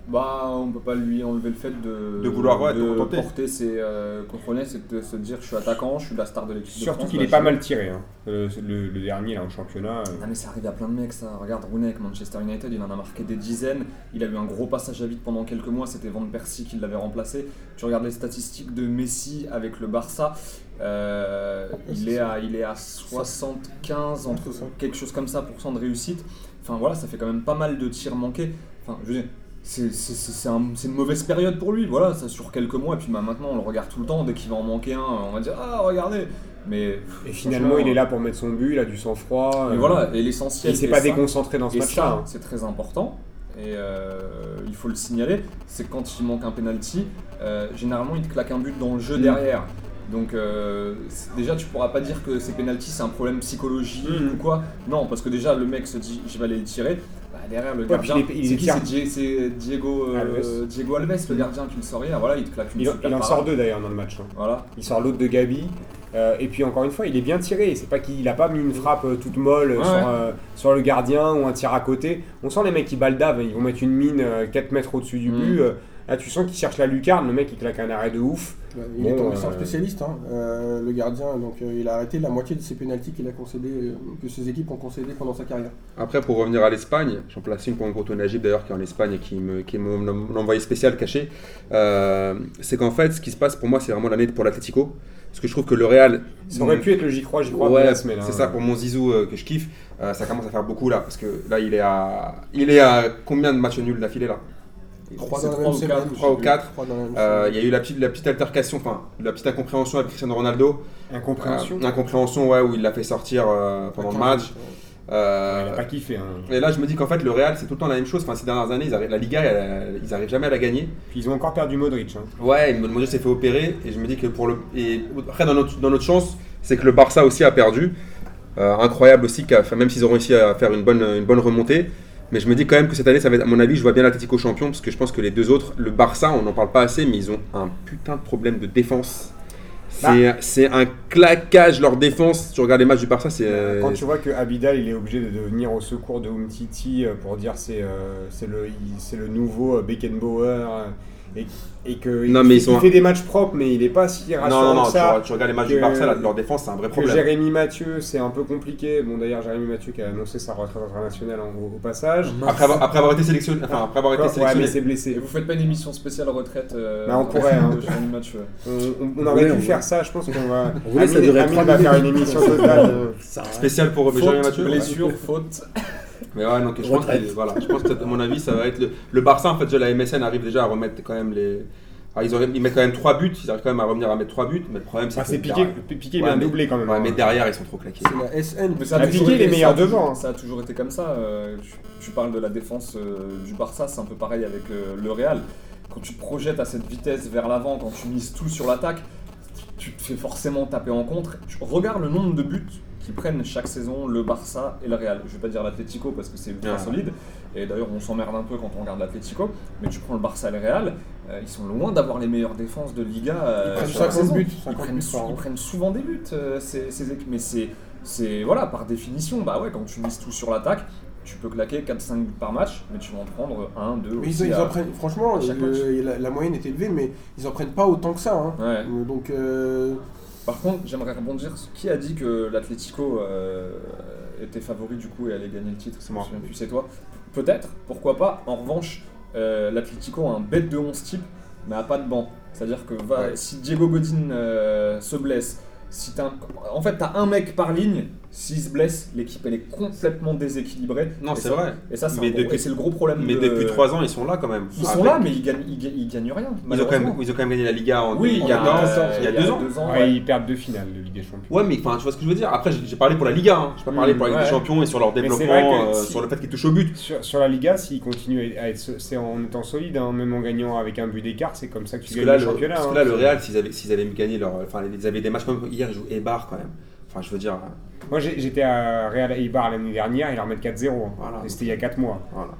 Bah, on peut pas lui enlever le fait de, De vouloir, ouais, de porter ses euh, c'est de se dire je suis attaquant, je suis la star de l'équipe Surtout qu'il bah, est pas mal tiré, hein. Euh, le, le dernier là en championnat. euh. Ah mais ça arrive à plein de mecs ça. Regarde Rooney avec Manchester United, il en a marqué des dizaines. Il a eu un gros passage à vide pendant quelques mois, c'était Van Persie qui l'avait remplacé. Tu regardes les statistiques de Messi avec le Barça, euh, il, est à, il est à 75, entre quelque chose comme ça, pour cent de réussite. Enfin voilà, ça fait quand même pas mal de tirs manqués. Enfin, je veux dire, c'est un- une mauvaise période pour lui, voilà, ça sur quelques mois. Et puis bah, maintenant, on le regarde tout le temps. Dès qu'il va en manquer un, on va dire Ah, regardez Mais Et finalement, il est là pour mettre son but, il a du sang-froid. Et euh, voilà, et l'essentiel. Il s'est pas ça- déconcentré dans ce match-là. ça, hein. c'est très important. Et euh, il faut le signaler, c'est quand il manque un penalty, euh, généralement il te claque un but dans le jeu Mm. derrière. Donc euh, déjà tu pourras pas dire que ces penalties c'est un problème psychologique Mm. ou quoi. Non, parce que déjà le mec se dit je vais aller le tirer. Bah, derrière le gardien, il il c'est Diego, euh, Alves. Diego Alves, le gardien qui le sort hier. Voilà, il te claque une Il, super il en sort deux d'ailleurs dans le match. hein. Voilà. Il sort l'autre de Gabi. euh, et puis encore une fois, il est bien tiré. C'est pas qu'il a pas mis une frappe euh, toute molle Ouais, sur, ouais. sur le gardien ou un tir à côté. On sent les mecs qui baldavent. Ils vont mettre une mine euh, 4 mètres au-dessus du Mm. but. Là, tu sens qu'il cherche la lucarne. Le mec, il claque un arrêt de ouf. Ouais, il Bon, est tombé sur un euh, spécialiste, hein, euh, le gardien, donc euh, il a arrêté la moitié de ses pénalties qu'il a concédé, euh, que ses équipes ont concédé pendant sa carrière. Après, pour revenir à l'Espagne, j'en place une pour mon gros Najib d'ailleurs qui est en Espagne et qui me, qui est mon, mon envoyé spécial caché. Euh, c'est qu'en fait, ce qui se passe pour moi, c'est vraiment l'année pour l'Atlético. Parce que je trouve que le Real. Ça aurait pu être le J'y crois, J'y crois de Ouais, la semaine. c'est hein. ça pour mon Zizou euh, que je kiffe. Euh, ça commence à faire beaucoup là. Parce que là, il est à, il est à combien de matchs nuls d'affilée là? Trois C'est dans la trois même ou semaine. quatre, Trois ou quatre. Trois dans la même Euh, semaine. Il y a eu la petite, la petite altercation, enfin la petite incompréhension avec Cristiano Ronaldo. Incompréhension. Euh, incompréhension, ouais, où il l'a fait sortir euh, pendant le match. Euh, Ouais, il a pas kiffé. hein. Et là, je me dis qu'en fait, le Real, c'est tout le temps la même chose. Enfin, ces dernières années, ils arrivent- la Liga, elle- ils arrivent jamais à la gagner. Puis ils ont encore perdu Modric. hein. Ouais, Modric s'est fait opérer. Et je me dis que pour le. Et après, dans notre, dans notre chance, c'est que le Barça aussi a perdu. Euh, incroyable aussi, même s'ils ont réussi à faire une bonne, une bonne remontée. Mais je me dis quand même que cette année, ça va être, à mon avis, je vois bien l'Atlético champion. Parce que je pense que les deux autres, le Barça, on n'en parle pas assez, mais ils ont un putain de problème de défense. C'est c'est un claquage leur défense. Tu regardes les matchs du Barça, c'est. euh, Quand tu vois que Abidal il est obligé de, venir au secours de Umtiti euh, pour dire c'est euh, c'est le le nouveau euh, Beckenbauer et, et que Non, il, mais fait, ils sont- il fait des matchs propres mais il est pas si Non, rassurant non, non, que tu, ça. regardes- tu regardes les matchs que- du Barça, là, leur défense, c'est un vrai Que problème. Jérémy Mathieu c'est un peu compliqué. Bon d'ailleurs Jérémy Mathieu qui a annoncé sa retraite internationale en- au, au passage. Après avoir, après avoir été sélectionné, enfin, après avoir été Ouais, mais sélectionné, c'est Et blessé. vous faites pas une émission spéciale retraite euh, Bah, on pourrait, hein. Jérémy Mathieu. On, on- on aurait Ouais, pu on faire ça. Je pense qu'on va. *laughs* On voulait, ça Amine- Amine va faire une émission totale. euh, Ça arrête. spécial pour Benjamin Faute, Mathieu. blessure, faute. Mais ouais, donc je pense, que, voilà, je pense que à mon avis, ça va être le, le Barça. En fait, déjà, la MSN arrive déjà à remettre quand même les. Alors, ils, auraient- ils mettent quand même 3 buts, ils arrivent quand même à revenir à mettre 3 buts, mais le problème c'est ah, que Piqué. derrière- Piqué il Ouais, vient mais- doubler quand même. Ouais, hein. mais derrière ils sont trop claqués. C'est la SN. Mais ça a toujours Piqué, été- les meilleurs ça a devant, toujours- hein. Ça a toujours été comme ça. euh, tu, tu parles de la défense euh, du Barça, c'est un peu pareil avec euh, le Real. Quand tu te projettes à cette vitesse vers l'avant, quand tu mises tout sur l'attaque, tu te fais forcément taper en contre. Tu regardes le nombre de buts qui prennent chaque saison le Barça et le Real. Je vais pas dire l'Atlético parce que c'est ultra Ah. solide. Et d'ailleurs, on s'emmerde un peu quand on regarde l'Atlético. Mais tu prends le Barça et le Real, euh, ils sont loin d'avoir les meilleures défenses de Liga. euh, Ils prennent sur la 50 saison. buts, Ils 50 prennent, buts ils prennent souvent des buts, euh, ces, ces équipes. Mais c'est, c'est voilà, par définition, bah ouais, quand tu mises tout sur l'attaque, tu peux claquer 4-5 buts par match, mais tu vas en prendre 1, 2 Mais ils, aussi. ils à- en prennent, franchement, le- la, la moyenne est élevée, mais ils en prennent pas autant que ça. hein. Ouais. Donc, Par contre, j'aimerais rebondir. Qui a dit que l'Atlético euh, était favori du coup et allait gagner le titre C'est moi. Plus, c'est toi. Peut-être, pourquoi pas. En revanche, euh, l'Atlético a un bête de 11 type, mais a pas de banc. C'est-à-dire que va- Ouais. si Diego Godin euh, se blesse, si en fait t'as un mec par ligne, s'il se blesse, l'équipe elle est complètement déséquilibrée. Non, c'est vrai. Et ça, c'est depuis- le gros problème. Mais de- depuis 3 ans, ils sont là quand même. Ils Avec- sont là, mais ils gagnent, ils gagnent, ils gagnent rien. Ils ont, quand même, ils ont quand même gagné la Liga en Oui, il y a, 2014, euh, il y a deux ans. Ouais, ouais. Ils perdent deux finales de Ligue des Champions. Ouais, mais enfin, tu vois ce que je veux dire. Après, j'ai parlé pour la Liga, hein. j'ai pas parlé Mm, pour la Ligue des. Champions et sur leur développement, euh, si- sur le fait qu'ils touchent au but. Sur, sur la Liga, s'ils continuent à être, c'est en étant solide, hein, même en gagnant avec un but d'écart, c'est comme ça que tu gagnes le championnat. parce que hein. là, le Real, s'ils avaient, s'ils avaient gagné leur. Enfin, ils avaient des matchs comme hier, ils jouent Eibar quand même. Enfin, je veux dire. euh, Moi j'étais à Real Eibar l'année dernière, ils leur mettent 4-0. hein. Voilà. Et C'était il y a 4 mois. Voilà.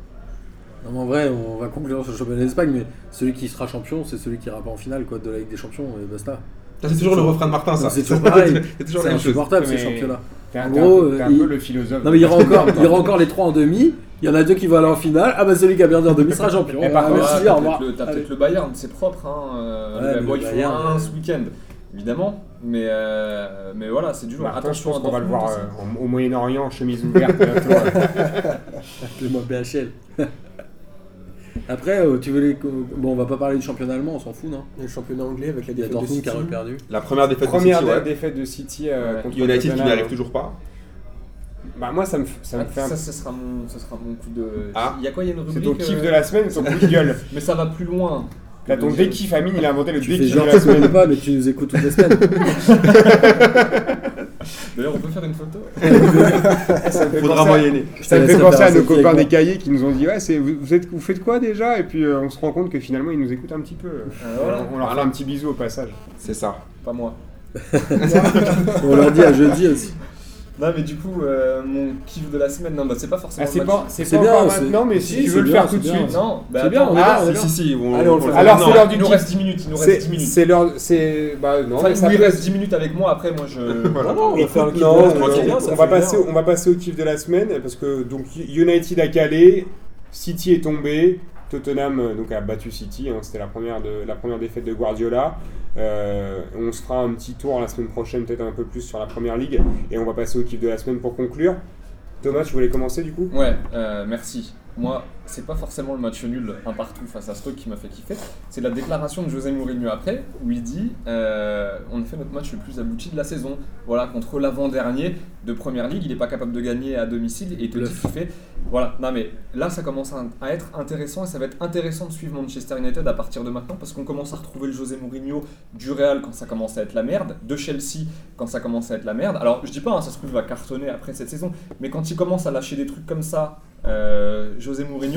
Non, mais en vrai, on va conclure sur le championnat d'Espagne, mais celui qui sera champion, c'est celui qui ira pas en finale quoi, de la Ligue des Champions, et basta. Ça, c'est toujours le refrain de Martin, ça. C'est toujours pareil. *laughs* C'est toujours C'est la même chose. insupportable Mais- ces championnats. T'es un, En gros, un il- peu le philosophe. Non, mais il y aura *laughs* encore, il y aura encore les trois en demi. Il y en a deux qui vont aller en finale. Ah bah celui qui a perdu en demi sera champion. Eh, par Ah, contre, t'as peut-être le, Bayern, c'est propre. Hein, bon, il faut un ce week-end, évidemment. Mais, euh, mais voilà, c'est du lourd. Martin, je Attention pense à qu'on va le voir aussi. euh, en- au Moyen-Orient, chemise ouverte. *laughs* euh. Appelez-moi BHL. Après, tu veux les. Bon, on va pas parler du championnat allemand, on s'en fout, non? Le championnat anglais avec la défaite de City. qui a reperdu. La première défaite Première de City, ouais. défaite de City euh, Ouais. contre United qui n'y arrive toujours pas. Bah, moi, ça me, ça me Ah, fait un ça, sera mon, ce sera mon coup de. Ah. Il y a quoi Il y a une C'est rubrique. ton kiff euh, de la semaine, ton coup de gueule. *laughs* Mais ça va plus loin. T'as ton Je- dékiff, Amine, il a inventé le genre de la semaine. pas, mais tu nous écoutes toutes les semaines. D'ailleurs, on peut faire une photo. *laughs* Ça me fait Faudra penser à- moyenner. Ça me fait penser à nos copains des cahiers qui nous ont dit ouais, c'est, vous, vous êtes, vous faites quoi déjà? Et puis euh, on se rend compte que finalement ils nous écoutent un petit peu. voilà. On leur fait un petit bisou au passage. C'est ça. Pas moi. *laughs* On leur dit à jeudi aussi. Non, mais du coup, euh, mon kiff de la semaine, non, bah c'est pas forcément. Ah, c'est pas, c'est pas bien, encore maintenant, mais si, si, tu veux le faire tout de suite. Non, bah C'est bien, on est Ah, si, bien. si, si. on- Allez, on le fait. Alors, c'est l'heure du Il nous reste 10 minutes. Il nous reste 10 minutes. c'est l'heure. C'est. Bah non, Enfin, il ça nous peut- reste 10 minutes avec moi, après, moi je. *laughs* Voilà. Non, non, on va passer, bien. on va passer au kiff de la semaine parce que donc United a calé, City est tombé, Tottenham euh, donc a battu City, hein, c'était la première de la première défaite de Guardiola. Euh, on se fera un petit tour la semaine prochaine, peut-être un peu plus sur la première ligue, et on va passer au kiff de la semaine pour conclure. Thomas, tu voulais commencer du coup? Ouais, euh, merci. Moi, c'est pas forcément le match nul un partout face à Stoke qui m'a fait kiffer. C'est la déclaration de José Mourinho après, où il dit euh, On a fait notre match le plus abouti de la saison. Voilà, contre l'avant-dernier de première ligue, il est pas capable de gagner à domicile et il te dit qu'il fait. Voilà, non mais là ça commence à, à être intéressant et ça va être intéressant de suivre Manchester United à partir de maintenant parce qu'on commence à retrouver le José Mourinho du Real quand ça commence à être la merde, de Chelsea quand ça commence à être la merde. Alors je dis pas, hein, ça se trouve, il va cartonner après cette saison, mais quand il commence à lâcher des trucs comme ça, euh, José Mourinho,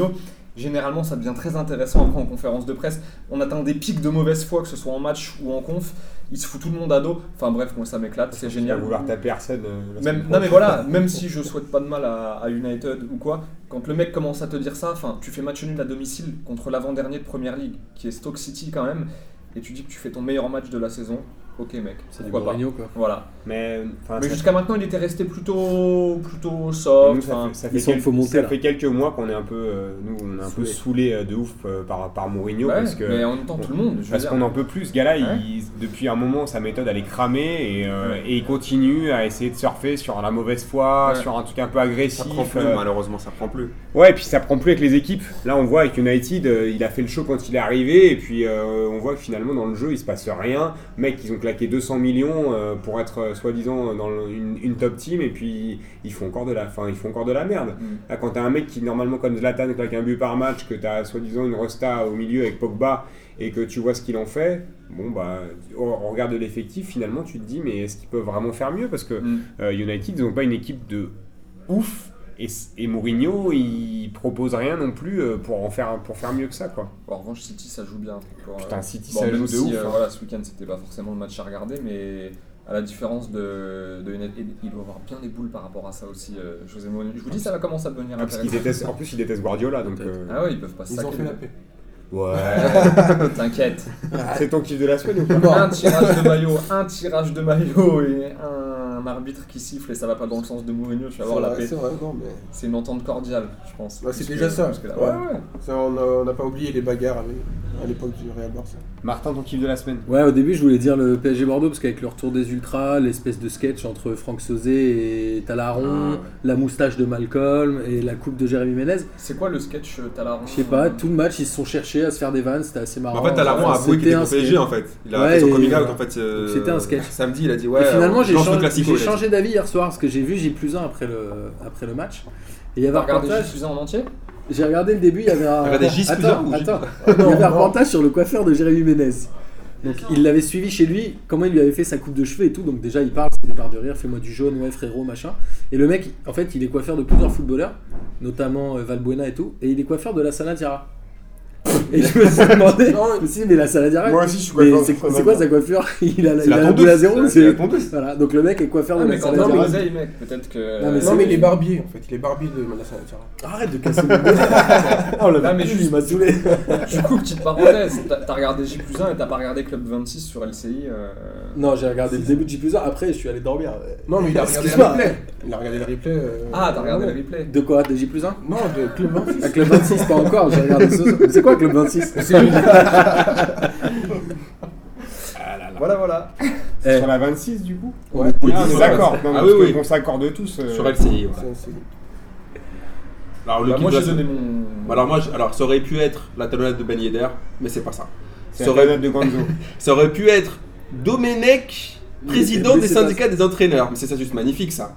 généralement ça devient très intéressant après en conférence de presse. On atteint des pics de mauvaise foi, que ce soit en match ou en conf. Il se fout tout le monde à dos. Enfin bref, moi ça m'éclate, c'est génial. vouloir taper Arsène. euh, Même, non mais voilà, même si je souhaite pas de mal à, à United ou quoi, quand le mec commence à te dire ça, enfin tu fais match nul à domicile contre l'avant-dernier de Première Ligue, qui est Stoke City quand même, et tu dis que tu fais ton meilleur match de la saison, ok mec, C'est du. Mourinho quoi. Voilà. Mais, Mais ça- jusqu'à maintenant il était resté plutôt, plutôt nous, soft. ça, enfin, fait, ça, faut monter, ça quelques mois qu'on est un peu, euh, nous, on est un peu Saoulé. euh, de ouf euh, par, par Mourinho ouais, parce que mais en même temps tout le monde. Je Parce qu'on en peut plus. Ce gars-là, Ouais. depuis un moment, sa méthode, elle est cramée et, euh, Ouais. et il continue à essayer de surfer sur la mauvaise foi, Ouais. sur un truc un peu Ça agressif. prend plus, euh, malheureusement, ça prend plus. ouais, et puis ça prend plus avec les équipes. Là, on voit avec United, euh, il a fait le show quand il est arrivé et puis euh, on voit que finalement, dans le jeu, il se passe rien. Mec, ils ont claqué 200 millions euh, pour être euh, soi-disant dans le- une, une top team et puis ils font encore de la, fin, ils font encore de la merde. Mm. Là, quand t'as un mec qui, normalement, comme Zlatan, claque un but par match, que t'as soi-disant une Rosta au milieu avec Pogba et que tu vois ce qu'il en fait, bon, bah, au au regard de l'effectif, finalement, tu te dis, mais est-ce qu'ils peuvent vraiment faire mieux? Parce que Mm. euh, United, ils n'ont pas une équipe de ouf. Et, et Mourinho, il propose rien non plus euh, pour, en faire, pour faire mieux que ça, quoi. Bon, en revanche, City ça joue bien. Pour, Putain, euh, City, bon, ça joue de si, ouf. euh, hein. voilà, ce week-end c'était pas forcément le match à regarder, mais à la différence de, de United, il doit avoir bien des boules par rapport à ça aussi, euh, José Mourinho. Je vous dis, ça va commencer à devenir Ah, intéressant. détestent, en plus, ils détestent Guardiola, donc. Euh, Ah ouais, ils peuvent pas Ils ont fait la paix. Ouais. *laughs* T'inquiète. C'est ton kiff de la semaine ou pas un tirage de maillot, un tirage de maillot et un arbitre qui siffle et ça va pas dans le sens de Mourinho, tu vas avoir la paix. c'est mais une entente cordiale, je pense. Ouais, c'est déjà ça. là. Ouais. Ouais, ça, on n'a pas oublié les bagarres avec- à l'époque du Real Barça. Martin, ton kiff de la semaine Ouais, au début, je voulais dire le PSG Bordeaux parce qu'avec le retour des Ultras, l'espèce de sketch entre Franck Sauzé et Talaron, Ah, ouais. la moustache de Malcolm et la coupe de Jérémy Ménez. C'est quoi le sketch euh, Talaron Je sais pas, tout le match, ils se sont cherchés à se faire des vannes, c'était assez marrant. En fait, Talaron a avoué qu'il était un PSG en fait. Il a Ouais, fait son et coming out en fait. euh, C'était un sketch. Samedi, il a dit ouais. et finalement, j'ai changé, j'ai changé d'avis hier soir parce que j'ai vu J plus 1 après le, après le match. Et il y avait un reportage. J plus 1 en entier? J'ai regardé le début, il y avait un. regardé J plus attends, 1 ou J attends. plus Il y avait un reportage sur le coiffeur de Jérémy Ménez. Donc il l'avait suivi chez lui, comment il lui avait fait sa coupe de cheveux et tout. Donc déjà il parle, c'est des barres de rire, fais-moi du jaune, ouais frérot, machin. Et le mec, en fait, il est coiffeur de plusieurs footballeurs, notamment euh, Valbuena et tout. Et il est coiffeur de la Saladiara. Et je me suis demandé, *laughs* dit, mais la Saladiara, Moi aussi, je suis mais coiffeur c'est quoi sa coiffure Il a, la- il a la la boule à tondeuse. zéro C'est c'est- la tondeuse. Voilà, donc le mec est coiffeur Ah, de la mec, peut-être que. Non, mais non, mais il est barbier en fait, il est barbier de Manassa Arrête de casser le. *laughs* Oh Non, la mais il m'a saoulé. *laughs* Du coup, petite parenthèse, t'as t'as regardé J plus 1 et t'as pas regardé Club 26 sur LCI euh, Non, j'ai regardé le début de J plus 1, après je suis allé dormir. Non, mais il a regardé le replay. Il a regardé le replay. euh, Ah, t'as regardé le replay De quoi? De J plus 1 Non, de Club 26. À Club 26, pas encore, j'ai regardé ce soir. C'est quoi Club 26 *laughs* C'est lui. Voilà, voilà. Eh, Sur la 26 du coup Ouais. Oui, Ah, on est d'accord. Non, Ah parce oui, que oui. qu'on s'accorde tous. euh, Sur LCI. voilà. Alors le Bah, moi, de la j'ai donné semaine- mon. Alors moi, je- alors ça aurait pu être la talonnade de Ben Yedder, mais c'est pas ça. C'est Ça la aurait, période de Gonzo. *laughs* ça aurait pu être Domenech, président Mais des c'est syndicats des entraîneurs. Mais c'est ça juste magnifique ça.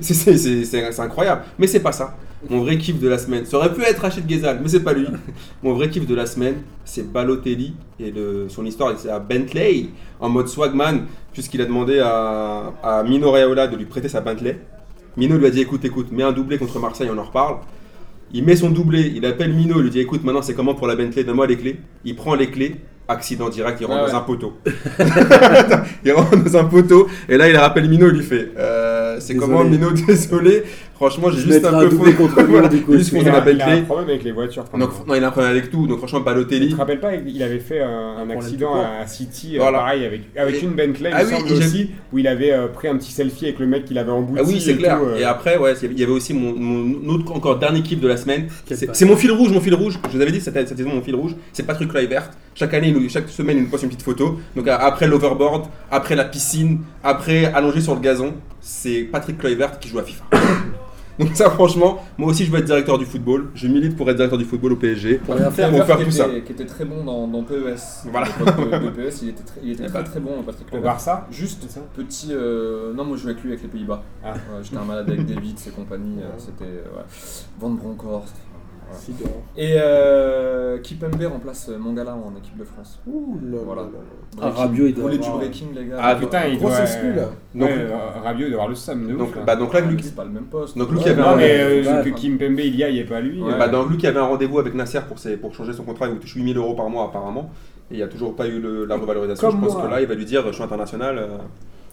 C'est- C'est c'est- c'est- c'est incroyable. Mais c'est pas ça. Mon vrai kiff de la semaine. Ça aurait pu être Rachid Ghezal, mais c'est pas lui. *laughs* Mon vrai kiff de la semaine, c'est Balotelli et le- son histoire, c'est à Bentley en mode swagman, puisqu'il a demandé à, à Mino Raiola de lui prêter sa Bentley. Mino lui a dit écoute, écoute, mets un doublé contre Marseille, on en reparle. Il met son doublé, il appelle Mino, il lui dit écoute, maintenant c'est comment pour la Bentley, donne-moi les clés. Il prend les clés, accident direct, il rentre Ah dans un poteau. *laughs* il rentre dans un poteau, et là il rappelle Mino, il lui fait euh, c'est comment Mino, *laughs* désolé. Franchement, j'ai juste un peu faux- contre lui, Voilà, du coup, juste Il a, il a un problème avec les voitures. Donc, non, il a un problème avec tout, donc franchement, Tu Balotelli. te rappelles pas, il avait fait euh, un accident à City, euh, Voilà. pareil, avec, avec Et- une Bentley, Ah il oui, aussi, où il avait euh, pris un petit selfie avec le mec qu'il avait embouti. Ah oui, c'est clair. tout, euh. Et après, ouais, il y avait aussi mon, mon autre, encore dernier kiff de la semaine. C'est mon fil rouge, mon fil rouge. Je vous avais dit cette, cette saison, mon fil rouge, c'est Patrick Kluivert. Chaque année, chaque semaine, il nous poste une petite photo. Donc après l'overboard, après la piscine, après allongé sur le gazon, c'est Patrick Kluivert qui joue à FIFA. *laughs* Donc ça, franchement, moi aussi, je veux être directeur du football. Je milite pour être directeur du football au PSG. Pour rien faire, Pour faire qui tout était, ça. Qui était très bon dans, dans PES. Voilà. À l'époque de, de PES, il était très, il était très, ben, très bon, Patrick Au. Barça Juste ça petit. euh, Non, moi je jouais avec lui avec les Pays-Bas. Ah. Ouais, J'étais un malade avec David, ses compagnies. euh, C'était. euh, ouais. Van Bronckhorst. Et euh, Kipembe remplace Mangala en équipe de France. Ouh là Voilà. là là. Ah. Rabiot, il doit du avoir- breaking, les gars Ah, Putain, il doit... là. Donc- ouais, euh, Rabiot doit avoir le de Donc, ouf, là. bah, donc là, Luc, c'est pas le même poste. donc Luc, Ouais, il y avait Non, un- mais euh, Ouais, que enfin. Kim Pembe il y a, il n'y est pas lui. Ouais. euh, Bah, donc Luc avait un rendez-vous avec Nasser pour, ses- pour changer son contrat, il vous touche 8000 euros par mois apparemment, et il n'y a toujours pas eu le- la revalorisation. Comme je pense moi. que là, il va lui dire, je suis international, euh,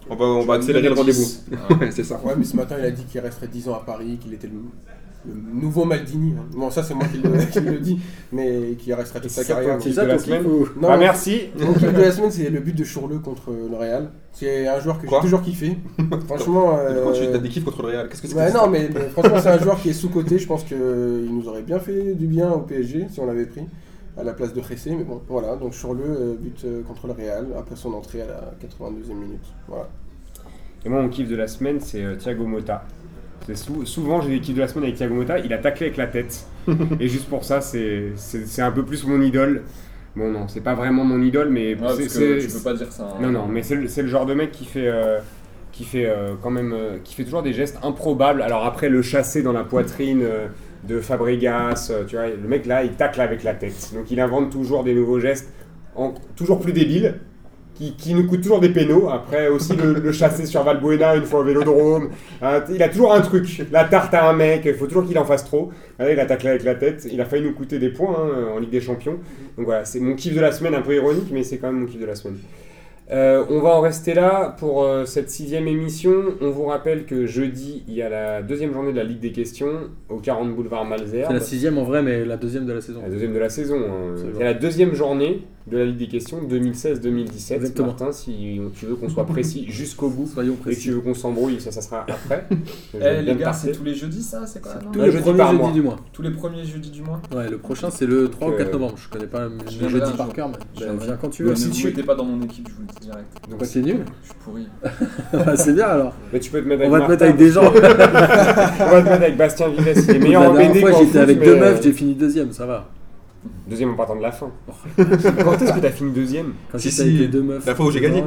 on va, on accélérer le rendez-vous. 10. Ouais. Ouais, c'est ça. Ouais, mais ce matin, il a dit qu'il resterait 10 ans à Paris, qu'il était le, le nouveau Maldini. hein. Bon, ça, c'est moi qui le, *laughs* qui le dis, mais qu'il resterait toute sa carrière. ton C'est kiff ça de la ton semaine kiff ou- Non, Ah, merci Mon kiff de la semaine, c'est le but de Chourleux contre le Real. C'est un joueur que j'ai toujours kiffé. *laughs* Franchement. Quand tu euh, as des kiffs contre le Real, qu'est-ce que c'est que ça non, mais, mais franchement, c'est un joueur qui est sous-coté. Je pense qu'il nous aurait bien fait du bien au PSG si on l'avait pris à la place de Ressé. Mais bon, voilà. Donc, Chourleux, euh, but euh, contre le Real après son entrée à la 82e minute. Voilà. Et moi, mon kiff de la semaine, c'est euh, Thiago Motta. C'est sou- souvent, j'ai des kiffs de la semaine avec Thiago Motta. Il a taclé avec la tête. *laughs* et juste pour ça, c'est un peu plus mon idole. Bon, non, c'est pas vraiment mon idole, mais Ouais, parce c'est- que c'est- tu peux pas dire ça. hein. Non, non, mais c'est le, genre de mec qui fait, euh, qui fait euh, quand même, euh, qui fait toujours des gestes improbables. Alors après, le chasser dans la poitrine euh, de Fabregas, euh, tu vois, le mec là, il tacle avec la tête. Donc il invente toujours des nouveaux gestes, en- toujours plus débiles, qui, qui nous coûtent toujours des pénaux. Après aussi le, le chasser sur Valbuena une fois au Vélodrome. Hein, il a toujours un truc. La tarte à un mec, il faut toujours qu'il en fasse trop. Là, il a taclé avec la tête. Il a failli nous coûter des points hein, en Ligue des Champions. Donc voilà, c'est mon kiff de la semaine, un peu ironique, mais c'est quand même mon kiff de la semaine. Euh, on va en rester là pour euh, cette sixième émission. On vous rappelle que jeudi, il y a la deuxième journée de la Ligue des questions au 40 boulevard C'est Malzerbe. la sixième en vrai, mais la deuxième de la saison. La deuxième de la saison. hein. C'est Il y a la deuxième journée. De la Ligue des questions 2016-2017. Exactement. Martin, si tu veux qu'on soit précis *laughs* jusqu'au bout Soyons et que précis. tu veux qu'on s'embrouille, ça, ça sera après. *laughs* Eh les gars, c'est tous les jeudis ça C'est quoi Tous Un les jeudi premiers jeudis mois. du mois. Tous les premiers jeudis du mois Ouais, le prochain c'est le 3 ou Donc, 4 euh, novembre. Je connais pas le jeudi par cœur, mais viens quand tu veux. si vous tu- mettez pas dans mon équipe, je vous le dis direct. Donc, Bah, c'est nul. Je suis pourri. *laughs* Bah, c'est bien alors. Mais tu peux te mettre On avec va te mettre avec des gens. On va te mettre avec Bastien Vives, il est meilleur en j'étais avec deux euh, meufs, j'ai fini deuxième, ça va. Deuxième en partant de la fin. *laughs* Quand est-ce que t'as fini deuxième Quand Si, si, avec les deux meufs. la fois où j'ai gagné.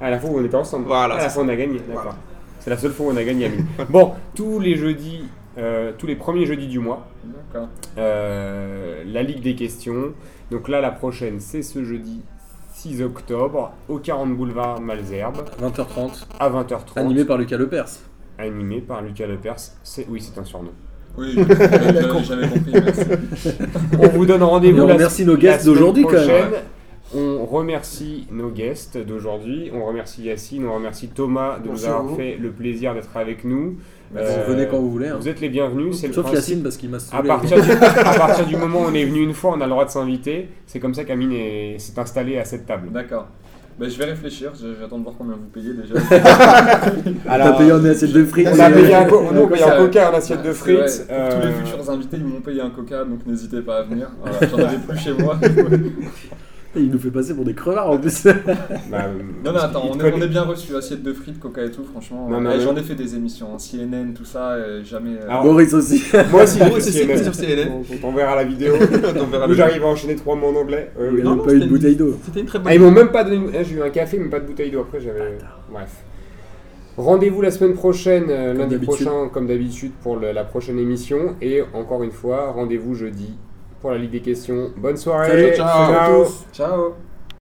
À la fois où on était ensemble. Voilà, À la c'est fois on a gagné, d'accord. Voilà. C'est la seule fois où on a gagné, Amine. *laughs* bon, tous les jeudis, euh, tous les premiers jeudis du mois, D'accord. euh, la Ligue des questions. Donc là, la prochaine, c'est ce jeudi 6 octobre, au 40 boulevard Malzerbe, 20h30, à 20h30. animé par Lucas Lepers. Animé par Lucas Lepers. C'est, oui, c'est un surnom. Oui, jamais compris. merci. On vous donne rendez-vous on la, remercie nos guests semaine d'aujourd'hui quand même. prochaine. On remercie nos guests d'aujourd'hui. On remercie Yacine, on remercie Thomas de Merci nous avoir vous. fait le plaisir d'être avec nous. Merci, Euh, venez quand vous voulez. hein. Vous êtes les bienvenus. C'est le Sauf principe. Yacine parce qu'il m'a À saoulé. partir, du, à partir du moment où on est venu une fois, on a le droit de s'inviter. C'est comme ça qu'Amine est- s'est installé à cette table. D'accord. Ben, je vais réfléchir, je- j'attends de voir combien vous payez déjà. *laughs* T'as payé en assiette de frites. On a payé un, co- On nous, on a paye un coca, un assiette de frites. Tous les euh, futurs invités, ils m'ont payé un coca, donc n'hésitez pas à venir. Voilà, J'en avais plus chez moi. *laughs* Il nous fait passer pour des crevards en plus. *laughs* bah, Non, non, attends, on est, connaît. on est bien reçu, assiette de frites, coca et tout, franchement. Non, non, eh, J'en ai fait des émissions, hein, CNN, tout ça, euh, jamais. euh, Alors, Boris aussi. *laughs* Moi aussi, Moi j'ai aussi, CNN. sur CNN. On- On verra la vidéo. *laughs* Où j'arrive à enchaîner trois mots en anglais. Euh, oui. Il Non, n'a non, pas eu de bouteille d'eau. C'était une très bonne Ah, ils m'ont même pas donné. une- ah, J'ai eu un café, mais pas de bouteille d'eau. Après, j'avais. Bref. Rendez-vous la semaine prochaine, euh, lundi prochain, comme d'habitude, pour le- la prochaine émission. Et encore une fois, rendez-vous jeudi pour la Ligue des questions. Bonne soirée. Salut, ciao. ciao. Ciao